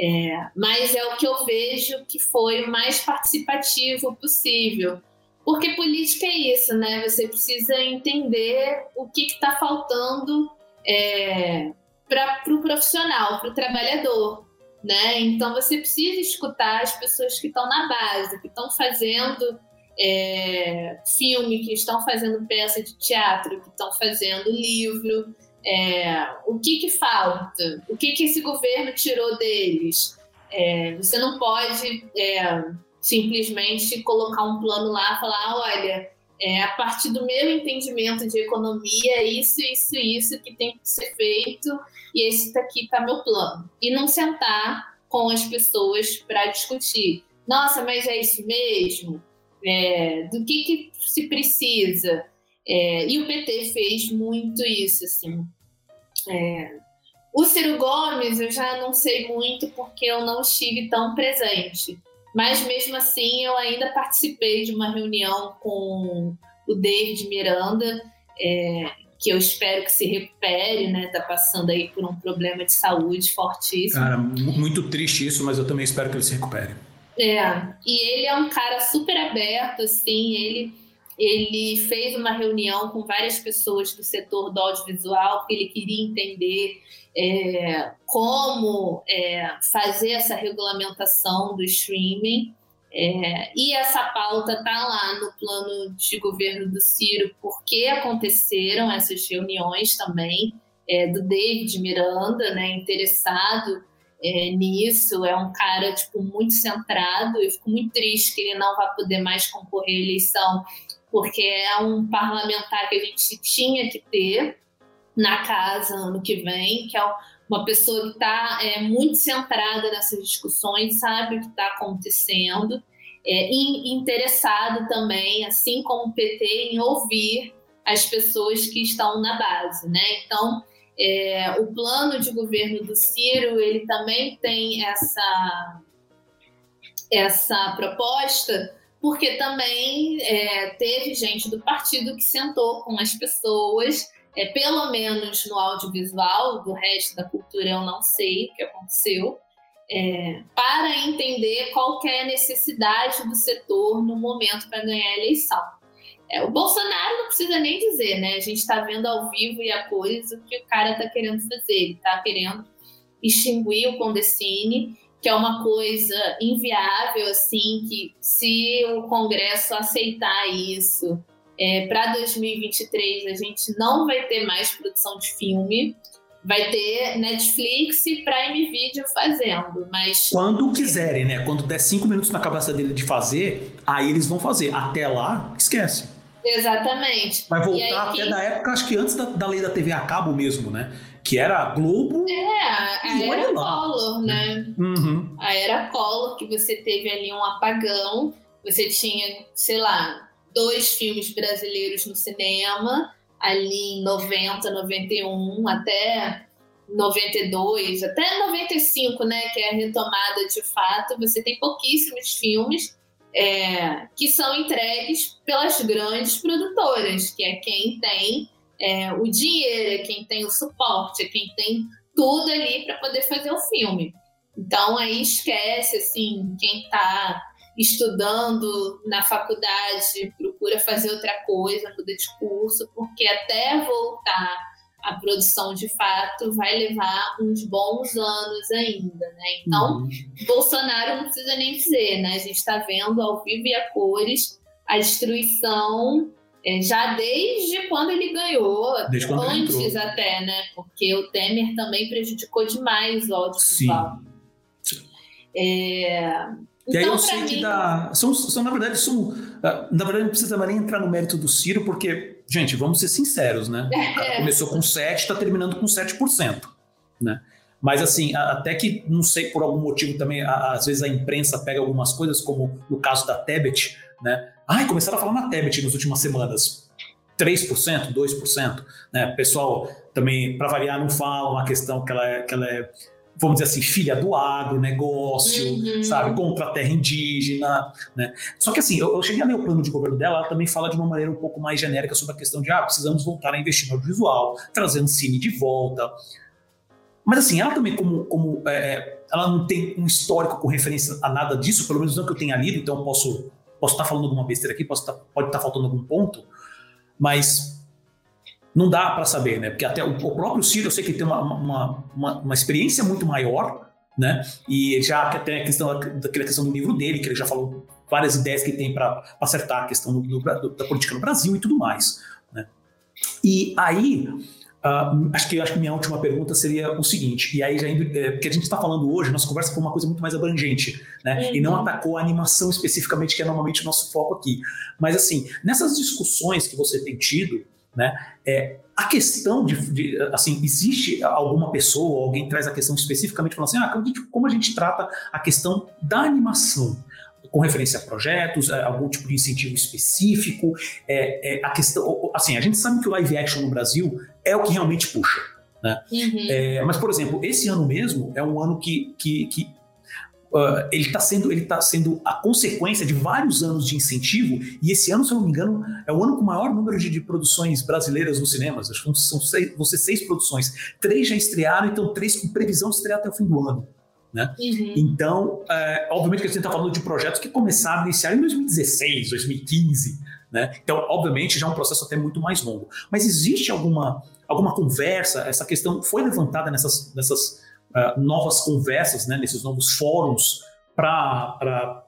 É, mas é o que eu vejo que foi o mais participativo possível. Porque política é isso, né? Você precisa entender o que está faltando é, para o pro profissional, para o trabalhador. Né? Então você precisa escutar as pessoas que estão na base, que estão fazendo é, filme, que estão fazendo peça de teatro, que estão fazendo livro, é, o que, que falta? O que, que esse governo tirou deles? É, você não pode é, simplesmente colocar um plano lá e falar: olha, é, a partir do meu entendimento de economia, isso, isso, isso que tem que ser feito, e esse daqui está meu plano. E não sentar com as pessoas para discutir. Nossa, mas é isso mesmo? É, do que, que se precisa? É, e o PT fez muito isso, assim. É, o Ciro Gomes eu já não sei muito porque eu não estive tão presente. Mas mesmo assim eu ainda participei de uma reunião com o David Miranda, é, que eu espero que se recupere, né? Tá passando aí por um problema de saúde fortíssimo. Cara, muito triste isso, mas eu também espero que ele se recupere. É, e ele é um cara super aberto, assim, ele ele fez uma reunião com várias pessoas do setor do audiovisual, que ele queria entender é, como é, fazer essa regulamentação do streaming. É, e essa pauta está lá no plano de governo do Ciro, porque aconteceram essas reuniões também, é, do David Miranda, né, interessado é, nisso, é um cara tipo, muito centrado. Eu fico muito triste que ele não vai poder mais concorrer à eleição porque é um parlamentar que a gente tinha que ter na casa ano que vem, que é uma pessoa que está é, muito centrada nessas discussões, sabe o que está acontecendo, é, e interessado também, assim como o PT, em ouvir as pessoas que estão na base, né? Então, é, o plano de governo do Ciro, ele também tem essa, essa proposta porque também é, teve gente do partido que sentou com as pessoas, é, pelo menos no audiovisual, do resto da cultura eu não sei o que aconteceu, é, para entender qual é a necessidade do setor no momento para ganhar a eleição. É, o Bolsonaro não precisa nem dizer, né? A gente está vendo ao vivo e a coisa o que o cara está querendo fazer. Ele está querendo extinguir o Condecine que é uma coisa inviável, assim, que se o Congresso aceitar isso, é, para 2023 a gente não vai ter mais produção de filme, vai ter Netflix e Prime Video fazendo, mas... Quando quiserem, né? Quando der cinco minutos na cabeça dele de fazer, aí eles vão fazer. Até lá, esquece. Exatamente. Vai voltar aí, até quem... da época, acho que antes da, da lei da TV a cabo mesmo, né? Que era a Globo. É, a era Collor, né? Uhum. A era Collor, que você teve ali um apagão, você tinha, sei lá, dois filmes brasileiros no cinema, ali em 90, 91, até 92, até 95, né, que é a retomada de fato, você tem pouquíssimos filmes é, que são entregues pelas grandes produtoras, que é quem tem é, o dinheiro, é quem tem o suporte, é quem tem tudo ali para poder fazer o filme. Então aí esquece assim quem está estudando na faculdade procura fazer outra coisa, muda de curso, porque até voltar a produção de fato vai levar uns bons anos ainda, né? Então, uhum. Bolsonaro não precisa nem dizer, né? A gente está vendo ao vivo e a cores a destruição já desde quando ele ganhou, desde antes ele até, né? Porque o Temer também prejudicou demais o audiovisual. Sim. É, e então, aí eu sei mim... que dá. São, são, na verdade, são. Ah, na verdade, não precisa nem entrar no mérito do Ciro, porque, gente, vamos ser sinceros, né? <laughs> É. Começou com 7, está terminando com 7%. Né? Mas assim, até que, não sei, por algum motivo também, às vezes a imprensa pega algumas coisas, como no caso da Tebet, né? Ai, começaram a falar na Tebet nas últimas semanas. 3%, 2%. Né? O pessoal também, para variar, não fala uma questão que ela é, que ela é vamos dizer assim, filha do agronegócio, uhum. sabe, contra a terra indígena, né? Só que assim, eu, eu, cheguei a ler o plano de governo dela, ela também fala de uma maneira um pouco mais genérica sobre a questão de, ah, precisamos voltar a investir no audiovisual, trazendo cine de volta. Mas assim, ela também como, como é, é, ela não tem um histórico com referência a nada disso, pelo menos não que eu tenha lido, então eu posso posso estar falando alguma besteira aqui, posso estar, pode estar faltando algum ponto, mas não dá para saber, né? Porque até o, o, próprio Ciro, eu sei que ele tem uma, uma, uma, uma experiência muito maior, né? E já tem a questão daquela questão do livro dele, que ele já falou várias ideias que tem para acertar a questão do, do, da política no Brasil e tudo mais, né? E aí, uh, acho que acho que minha última pergunta seria o seguinte, e aí já indo, é, porque a gente está falando hoje, nossa conversa foi uma coisa muito mais abrangente, né? Uhum. E não atacou a animação especificamente, que é normalmente o nosso foco aqui. Mas assim, nessas discussões que você tem tido, né? É, a questão de, de, assim, existe alguma pessoa, alguém traz a questão especificamente falando assim, ah, como a gente trata a questão da animação? Com referência a projetos, algum tipo de incentivo específico, é, é, a questão, assim, a gente sabe que o live action no Brasil é o que realmente puxa, né? Uhum. É, mas, por exemplo, esse ano mesmo é um ano que, que, que Uh, ele está sendo, ele tá sendo a consequência de vários anos de incentivo, e esse ano, se eu não me engano, é o ano com o maior número de, de produções brasileiras nos cinemas. Acho que são seis, vão ser seis produções. Três já estrearam, então três com previsão de estrear até o fim do ano. Né? Uhum. Então, é, obviamente que a gente está falando de projetos que começaram a iniciar em 2016, 2015. Né? Então, obviamente, já é um processo até muito mais longo. Mas existe alguma, alguma conversa? Essa questão foi levantada nessas, nessas uh, novas conversas, né, nesses novos fóruns para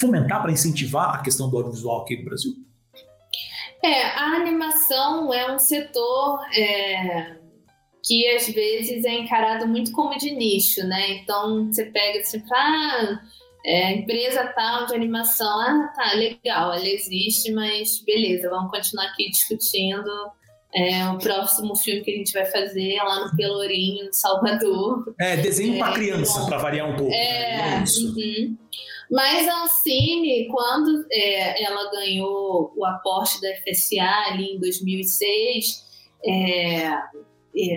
fomentar, para incentivar a questão do audiovisual aqui no Brasil? É, a animação é um setor é, que às vezes é encarado muito como de nicho, né? Então você pega assim, ah, é, empresa tal de animação, ah, tá, legal, ela existe, mas beleza, vamos continuar aqui discutindo é, o próximo filme que a gente vai fazer é lá no Pelourinho, em Salvador. É, desenho é, para criança, para variar um pouco. É, né? uhum. Mas a Ancine, quando é, ela ganhou o aporte da FSA ali em 2006, é, é,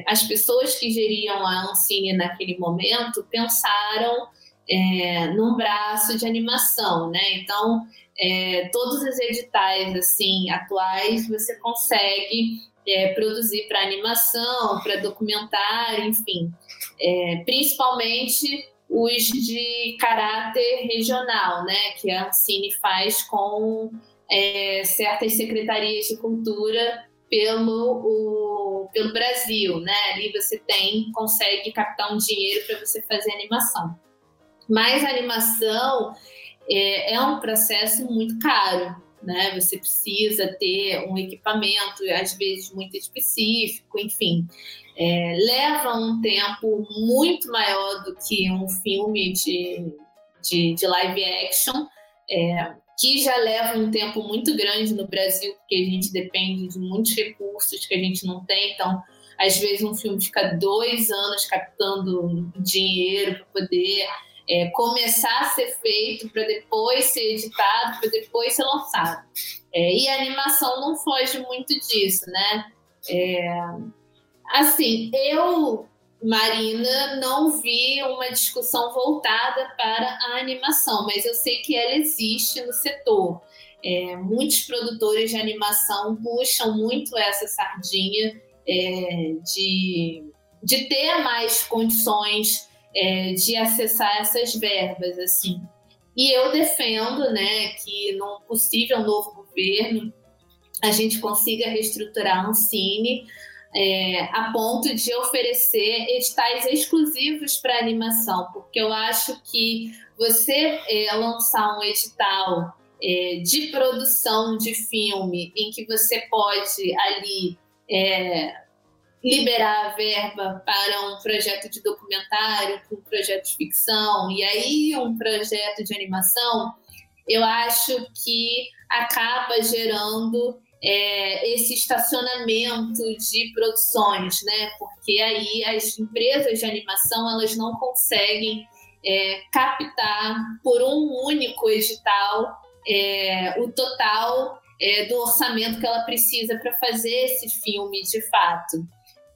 as pessoas que geriam a Ancine naquele momento pensaram é, num braço de animação, né? Então, é, todos os editais assim atuais você consegue é, produzir para animação, para documentário, enfim. É, principalmente os de caráter regional, né, que a Ancine faz com é, certas secretarias de cultura pelo, o, pelo Brasil, né? Ali você tem, consegue captar um dinheiro para você fazer animação. Mas a animação é, é um processo muito caro, né? Você precisa ter um equipamento, às vezes muito específico, enfim. É, leva um tempo muito maior do que um filme de, de, de live action, é, que já leva um tempo muito grande no Brasil, porque a gente depende de muitos recursos que a gente não tem, então às vezes um filme fica dois anos captando dinheiro para poder é, começar a ser feito para depois ser editado, para depois ser lançado. É, e a animação não foge muito disso, né? É, assim, eu, Marina, não vi uma discussão voltada para a animação, mas eu sei que ela existe no setor. É, muitos produtores de animação puxam muito essa sardinha é, de, de ter mais condições é, de acessar essas verbas, assim. E eu defendo, né, que num possível novo governo a gente consiga reestruturar a Ancine é, a ponto de oferecer editais exclusivos para animação, porque eu acho que você é, lançar um edital é, de produção de filme em que você pode ali é, liberar a verba para um projeto de documentário, um projeto de ficção e aí um projeto de animação, eu acho que acaba gerando é, esse estacionamento de produções, né? Porque aí as empresas de animação elas não conseguem é, captar por um único edital é, o total é, do orçamento que ela precisa para fazer esse filme de fato.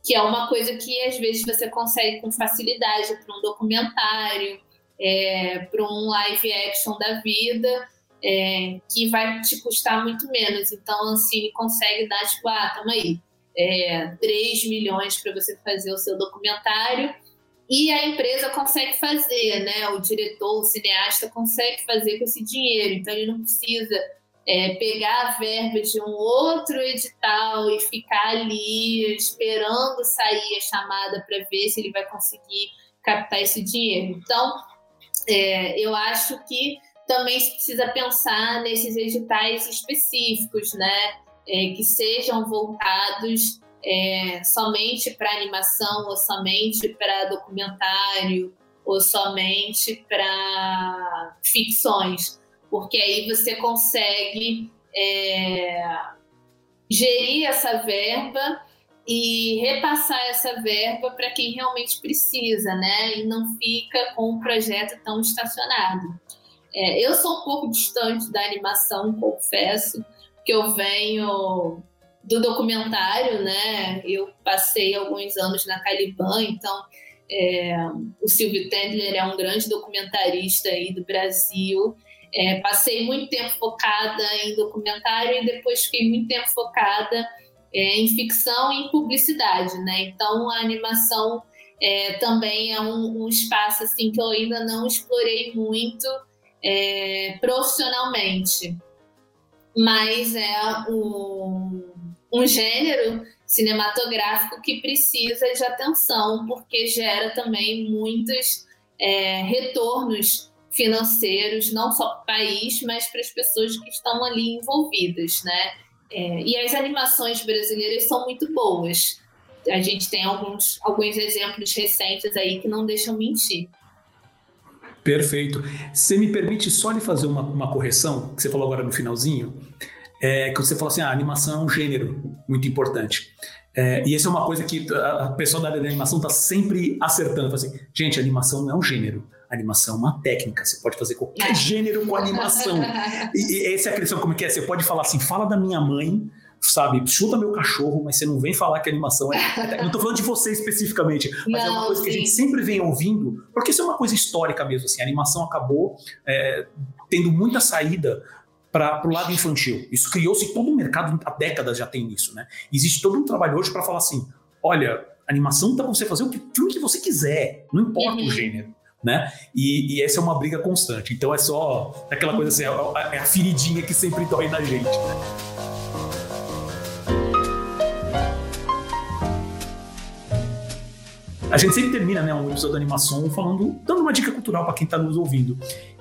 Que é uma coisa que às vezes você consegue com facilidade para um documentário, é, para um live action da vida, é, que vai te custar muito menos. Então a consegue dar, tipo, ah, tamo aí, é, 3 milhões para você fazer o seu documentário e a empresa consegue fazer, né? O diretor, o cineasta consegue fazer com esse dinheiro, então ele não precisa é, pegar a verba de um outro edital e ficar ali esperando sair a chamada para ver se ele vai conseguir captar esse dinheiro. Então, é, eu acho que também se precisa pensar nesses editais específicos, né? É, que sejam voltados é, somente para animação, ou somente para documentário, ou somente para ficções, porque aí você consegue é, gerir essa verba e repassar essa verba para quem realmente precisa, né? E não fica com o projeto tão estacionado. É, eu sou um pouco distante da animação, confesso, que eu venho do documentário, né? Eu passei alguns anos na Caliban, então é, o Silvio Tendler é um grande documentarista aí do Brasil. É, passei muito tempo focada em documentário e depois fiquei muito tempo focada é, em ficção e em publicidade, né? Então a animação é, também é um, um, espaço assim que eu ainda não explorei muito é, profissionalmente, mas é um, um gênero cinematográfico que precisa de atenção porque gera também muitos é, retornos financeiros, não só para o país, mas para as pessoas que estão ali envolvidas, né? É, e as animações brasileiras são muito boas. A gente tem alguns, alguns exemplos recentes aí que não deixam mentir. Perfeito. Você me permite só lhe fazer uma, uma correção, que você falou agora no finalzinho, é, que você falou assim, ah, a animação é um gênero muito importante. É, e essa é uma coisa que a pessoa da animação está sempre acertando. Assim, gente, animação não é um gênero. Animação é uma técnica. Você pode fazer qualquer <laughs> gênero com animação. E, e essa é a questão, como é que é? Você pode falar assim, fala da minha mãe, sabe, chuta meu cachorro, mas você não vem falar que a animação é. <laughs> Não estou falando de você especificamente, mas não, é uma coisa sim. que a gente sempre vem ouvindo, porque isso é uma coisa histórica mesmo. Assim, a animação acabou é, tendo muita saída para o lado infantil. Isso criou-se todo um mercado, há décadas já tem isso, né? Existe todo um trabalho hoje para falar assim: olha, animação dá para você fazer o que, filme que você quiser, não importa uhum. o gênero. Né? E, e, essa é uma briga constante. Então é só aquela coisa assim, é, é a feridinha que sempre dói na gente. Né? A gente sempre termina né, um episódio da animação falando, dando uma dica cultural para quem está nos ouvindo.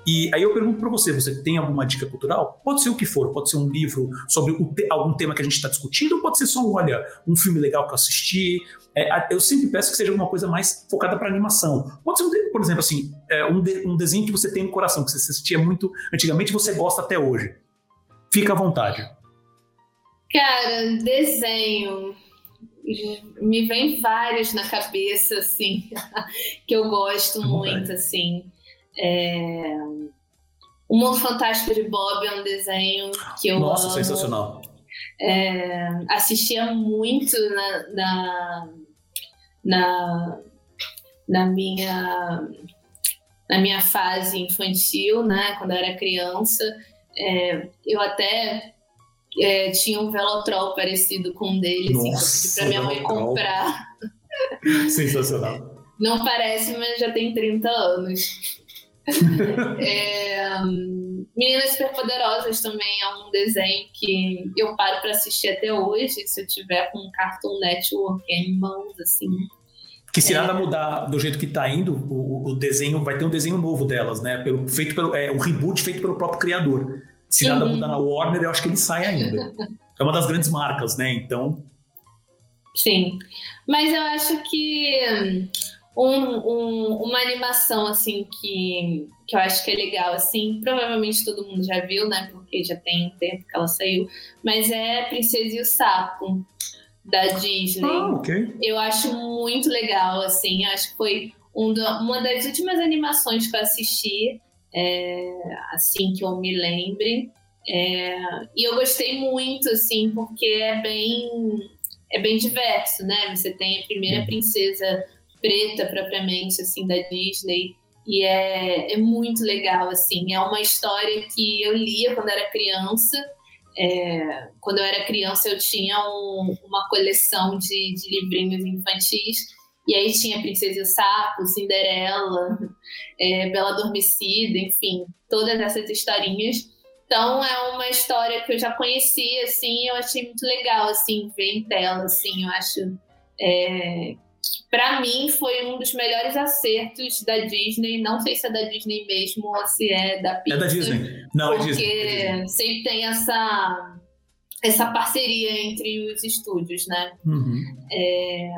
E aí eu pergunto para você, você tem alguma dica cultural? Pode ser o que for, pode ser um livro sobre te algum tema que a gente está discutindo, ou pode ser só, olha, um filme legal que eu assisti. É, eu sempre peço que seja alguma coisa mais focada para animação. Pode ser, um, por exemplo, assim, é, um, de, um, desenho que você tem no coração, que você assistia muito antigamente e você gosta até hoje. Fica à vontade. Cara, desenho me vem vários na cabeça, assim, <laughs> que eu gosto muito, assim. É... O Mundo Fantástico de Bob é um desenho que eu Nossa, amo. sensacional. É... Assistia muito na, na, na, na, minha na minha fase infantil, né, quando eu era criança. É... eu até é, tinha um velotrol parecido com um dele, assim, Nossa, pra minha mãe comprar. Sensacional. Não parece, mas já tem 30 anos. <laughs> é, Meninas Superpoderosas também é um desenho que eu paro para assistir até hoje, se eu tiver com um Cartoon Network em mãos, assim. Que se é. nada mudar do jeito que está indo, o, o, desenho vai ter um desenho novo delas, né? Pelo, feito pelo, é, um reboot feito pelo próprio criador. Se nada mudar na Warner, eu acho que ele sai ainda. é uma das grandes marcas, né? Então. Sim. Mas eu acho que um, um, uma animação, assim, que, que eu acho que é legal, assim, provavelmente todo mundo já viu, né? Porque já tem um tempo que ela saiu. Mas é Princesa e o Sapo, da Disney. Ah, ok. Eu acho muito legal, assim. Eu acho que foi um do, uma das últimas animações que eu assisti é, assim que eu me lembre. É, e eu gostei muito, assim, porque é bem, é bem diverso, né? Você tem a primeira princesa preta, propriamente, assim, da Disney, e é, é muito legal, assim. É uma história que eu lia quando era criança. É, quando eu era criança, eu tinha um, uma coleção de, de livrinhos infantis e aí tinha Princesa e o Sapo, Cinderela, é, Bela Adormecida, enfim, todas essas historinhas. Então é uma história que eu já conhecia, assim, eu achei muito legal, assim, ver em tela, assim, eu acho é, para mim foi um dos melhores acertos da Disney. Não sei se é da Disney mesmo ou se é da Pixar. É da Disney. Não, é Disney. É Porque sempre tem essa essa parceria entre os estúdios, né? Uhum. É,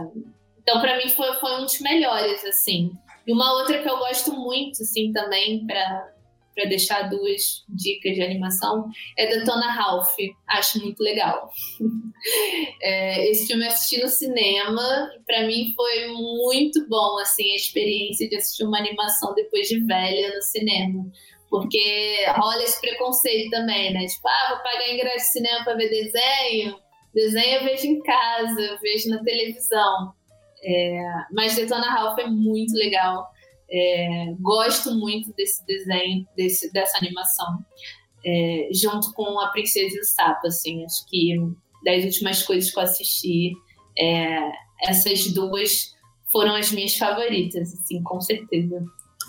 então, para mim, foi, foi um dos melhores, assim. E uma outra que eu gosto muito, assim, também, para para deixar duas dicas de animação, é da Tona Ralph. Acho muito legal. <laughs> é, esse filme eu assisti no cinema para mim foi muito bom assim a experiência de assistir uma animação depois de velha no cinema. Porque rola esse preconceito também, né? Tipo, ah, vou pagar ingresso de cinema para ver desenho. Desenho eu vejo em casa, eu vejo na televisão. É, mas Detona Ralph é muito legal. É, gosto muito desse desenho, desse, dessa animação, é, junto com a Princesa e o Sapo. Assim, acho que das últimas coisas que eu assisti, é, essas duas foram as minhas favoritas, assim, com certeza.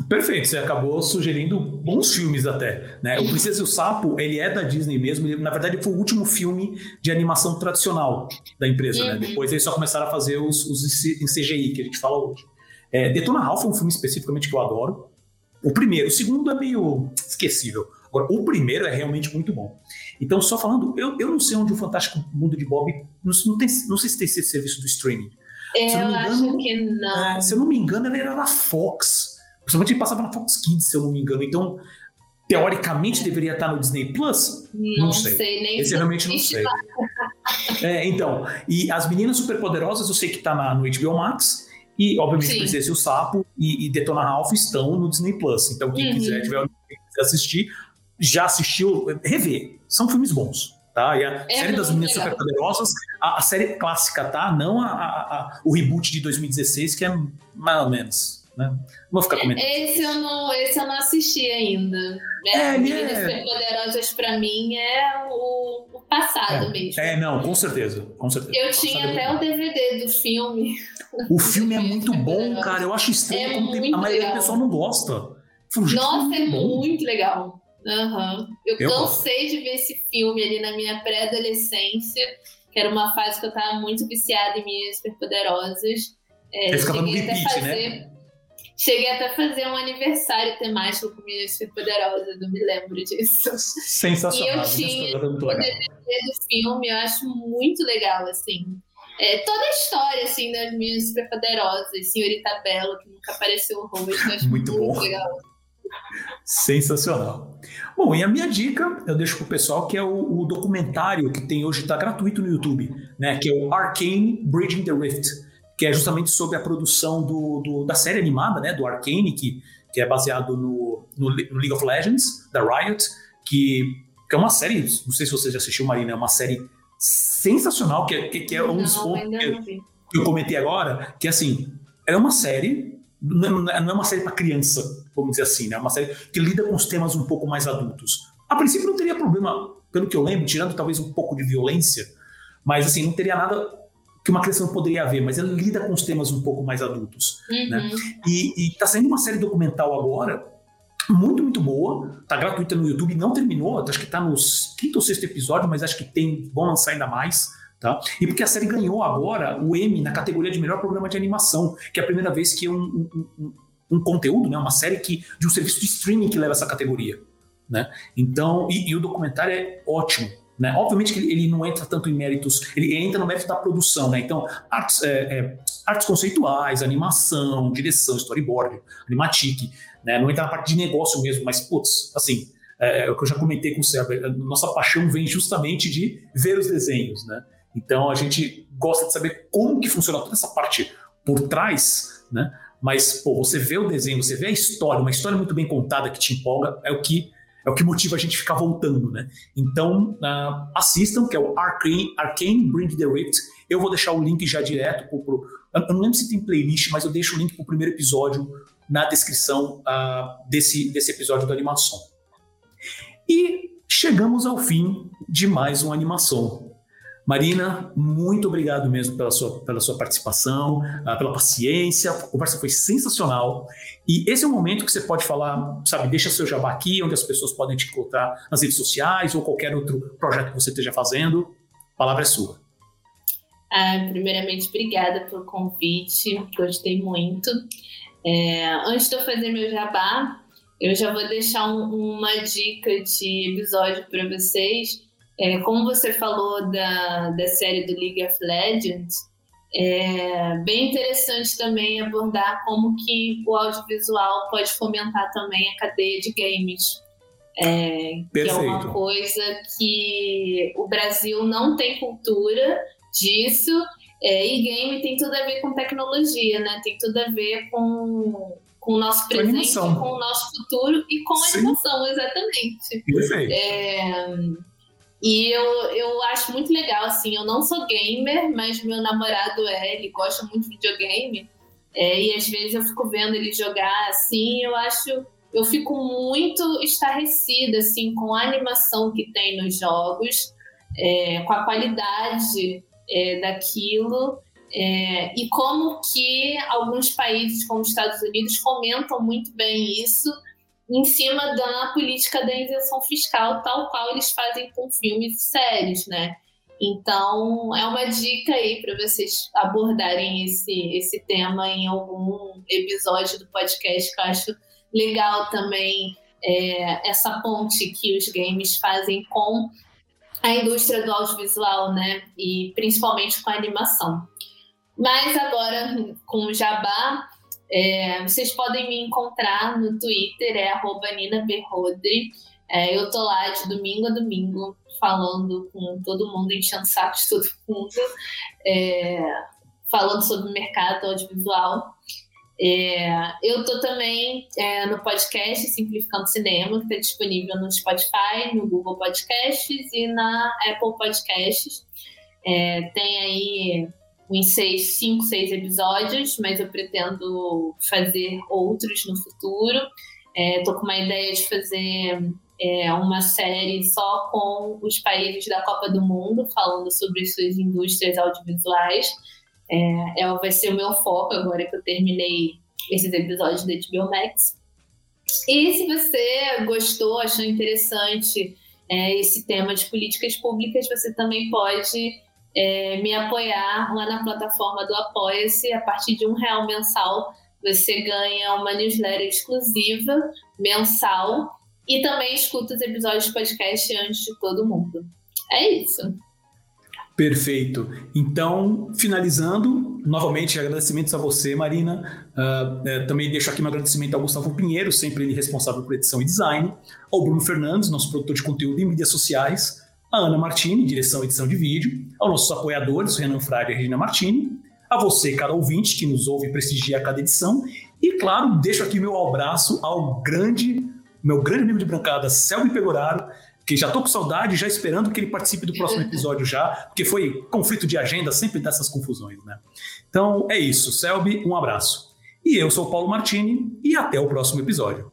Perfeito, você acabou sugerindo bons filmes até, né? O Princesa e o Sapo, ele é da Disney mesmo, ele, na verdade foi o último filme de animação tradicional da empresa, né? uhum. né? Depois eles só começaram a fazer os, os em CGI, que a gente fala hoje. É, Detona Ralph é um filme especificamente que eu adoro. O primeiro, o segundo é meio esquecível. Agora, o primeiro é realmente muito bom. Então, só falando, eu, eu não sei onde o Fantástico Mundo de Bob, não, não, tem, não sei se tem esse serviço do streaming. Eu engano, acho que não. É, se eu não me engano, ele era da Fox. Principalmente ele passava na Fox Kids, se eu não me engano. Então, teoricamente deveria estar no Disney Plus? Não, não sei. sei nem Esse realmente não sei. <laughs> é, então, e as meninas superpoderosas eu sei que está no HBO Max. E, obviamente, Princesa e o Sapo e, e, Detona Ralph estão no Disney Plus. Então, quem uhum. quiser, tiver quiser assistir, já assistiu, rever. São filmes bons. Tá? E a é série das Meninas Superpoderosas, a, a série clássica, tá? Não a, a, a, o reboot de 2016, que é mais ou menos. Né? Não vou ficar comentando. Esse eu não, esse eu não assisti ainda. É, é Meninas é... Superpoderosas pra mim é o, o passado é. mesmo. É, não, com certeza. Com certeza. Eu tinha é até o DVD do filme. O filme é <laughs> muito bom, cara. Eu acho estranho é como tem, a maioria do pessoal não gosta. Nossa, é bom. muito legal. Uhum. Eu, eu cansei gosto. de ver esse filme ali na minha pré-adolescência, que era uma fase que eu tava muito viciada em Meninas Superpoderosas. É, Você ficava no repeat, fazer... né? Cheguei até a fazer um aniversário temático com Meninas Superpoderosas, não me lembro disso. Sensacional. E eu tinha o DVD do filme, eu acho muito legal, assim. É, toda a história, assim, das Meninas Superpoderosas, Senhorita Bela, que nunca apareceu o rosto, eu acho muito, muito bom. legal. Sensacional. Bom, e a minha dica eu deixo pro pessoal que é o, o documentário que tem hoje, está gratuito no YouTube, né? Que é o Arcane Bridging the Rift que é justamente sobre a produção do, do, da série animada, né, do Arcane, que, que é baseado no, no, no, League of Legends, da Riot, que, que é uma série, não sei se você já assistiu, Marina, é uma série sensacional, que, que, que é um dos pontos que, que, eu comentei agora, que assim, é uma série, não é, não é uma série para criança, vamos dizer assim, né, é uma série que lida com os temas um pouco mais adultos. A princípio não teria problema, pelo que eu lembro, tirando talvez um pouco de violência, mas assim, não teria nada que uma criança não poderia ver, mas ela lida com os temas um pouco mais adultos. Né? Uhum. Né? E, está saindo uma série documental agora, muito, muito boa, tá gratuita no YouTube, não terminou, acho que está nos quinto ou sexto episódio, mas acho que tem, vão lançar ainda mais. Tá? E porque a série ganhou agora o Emmy na categoria de melhor programa de animação, que é a primeira vez que é um, um, um, um conteúdo, né, uma série que, de um serviço de streaming que leva essa categoria. Né? Então, e, e o documentário é ótimo. Né? Obviamente que ele não entra tanto em méritos, ele entra no mérito da produção, né? Então, artes, é, é, artes conceituais, animação, direção, storyboard, animatic, né? Não entra na parte de negócio mesmo, mas, putz, assim, é, é o que eu já comentei com o Sérgio, nossa paixão vem justamente de ver os desenhos, né? Então, a gente gosta de saber como que funciona toda essa parte por trás, né? Mas, pô, você vê o desenho, você vê a história, uma história muito bem contada que te empolga, é o que é o que motiva a gente ficar voltando, né? Então, uh, assistam, que é o Arcane, Arcane Bring the Rift. Eu vou deixar o link já direto. Pro, pro, eu não lembro se tem playlist, mas eu deixo o link para o primeiro episódio na descrição uh, desse, desse episódio do Animação. E chegamos ao fim de mais uma animação. Marina, muito obrigado mesmo pela sua, pela sua participação, uh, pela paciência. A conversa foi sensacional. E esse é o momento que você pode falar, sabe, deixa seu jabá aqui, onde as pessoas podem te encontrar nas redes sociais ou qualquer outro projeto que você esteja fazendo. A palavra é sua. Ah, primeiramente, obrigada pelo convite, gostei muito. É, antes de eu fazer meu jabá, eu já vou deixar um, uma dica de episódio para vocês é, como você falou da, da série do League of Legends, é bem interessante também abordar como que o audiovisual pode fomentar também a cadeia de games. É, que é uma coisa que o Brasil não tem cultura disso, é, e game tem tudo a ver com tecnologia, né? Tem tudo a ver com, com o nosso presente, com, com o nosso futuro e com a animação, exatamente. Perfeito. É, e eu, eu acho muito legal, assim, eu não sou gamer, mas meu namorado é, ele gosta muito de videogame. É, e às vezes eu fico vendo ele jogar assim, eu acho, eu fico muito estarrecida assim com a animação que tem nos jogos, é, com a qualidade é, daquilo é, e como que alguns países como os Estados Unidos fomentam muito bem isso em cima da política da isenção fiscal, tal qual eles fazem com filmes e séries, né? Então, é uma dica aí para vocês abordarem esse, esse tema em algum episódio do podcast, que eu acho legal também é, essa ponte que os games fazem com a indústria do audiovisual, né? E principalmente com a animação. Mas agora, com o Jabá, é, vocês podem me encontrar no Twitter, é @ninaberrodri. É, eu tô lá de domingo a domingo falando com todo mundo, enchendo saco de todo mundo, é, falando sobre o mercado audiovisual. É, eu tô também é, no podcast Simplificando Cinema, que está disponível no Spotify, no Google Podcasts e na Apple Podcasts. É, tem aí uns seis, cinco, seis episódios, mas eu pretendo fazer outros no futuro. Estou é, com uma ideia de fazer é, uma série só com os países da Copa do Mundo, falando sobre suas indústrias audiovisuais. É, é, vai ser o meu foco agora que eu terminei esses episódios da HBO Max. E se você gostou, achou interessante é, esse tema de políticas públicas, você também pode é, me apoiar lá na plataforma do Apoia-se. A partir de um real mensal, você ganha uma newsletter exclusiva mensal e também escuta os episódios de podcast antes de todo mundo. É isso. Perfeito. Então, finalizando, novamente agradecimentos a você, Marina. Uh, é, também deixo aqui um agradecimento ao Gustavo Pinheiro, sempre ele responsável por edição e design, ao Bruno Fernandes, nosso produtor de conteúdo em mídias sociais, a Ana Martini, direção e edição de vídeo, aos nossos apoiadores, Renan Frade e Regina Martini, a você, cara ouvinte, que nos ouve e prestigia a cada edição, e claro, deixo aqui meu abraço ao grande, meu grande amigo de bancada, Selby Pegoraro, que já tô com saudade, já esperando que ele participe do próximo episódio já, porque foi conflito de agenda, sempre dessas confusões, né? Então é isso, Selby, um abraço. E eu sou Paulo Martini e até o próximo episódio.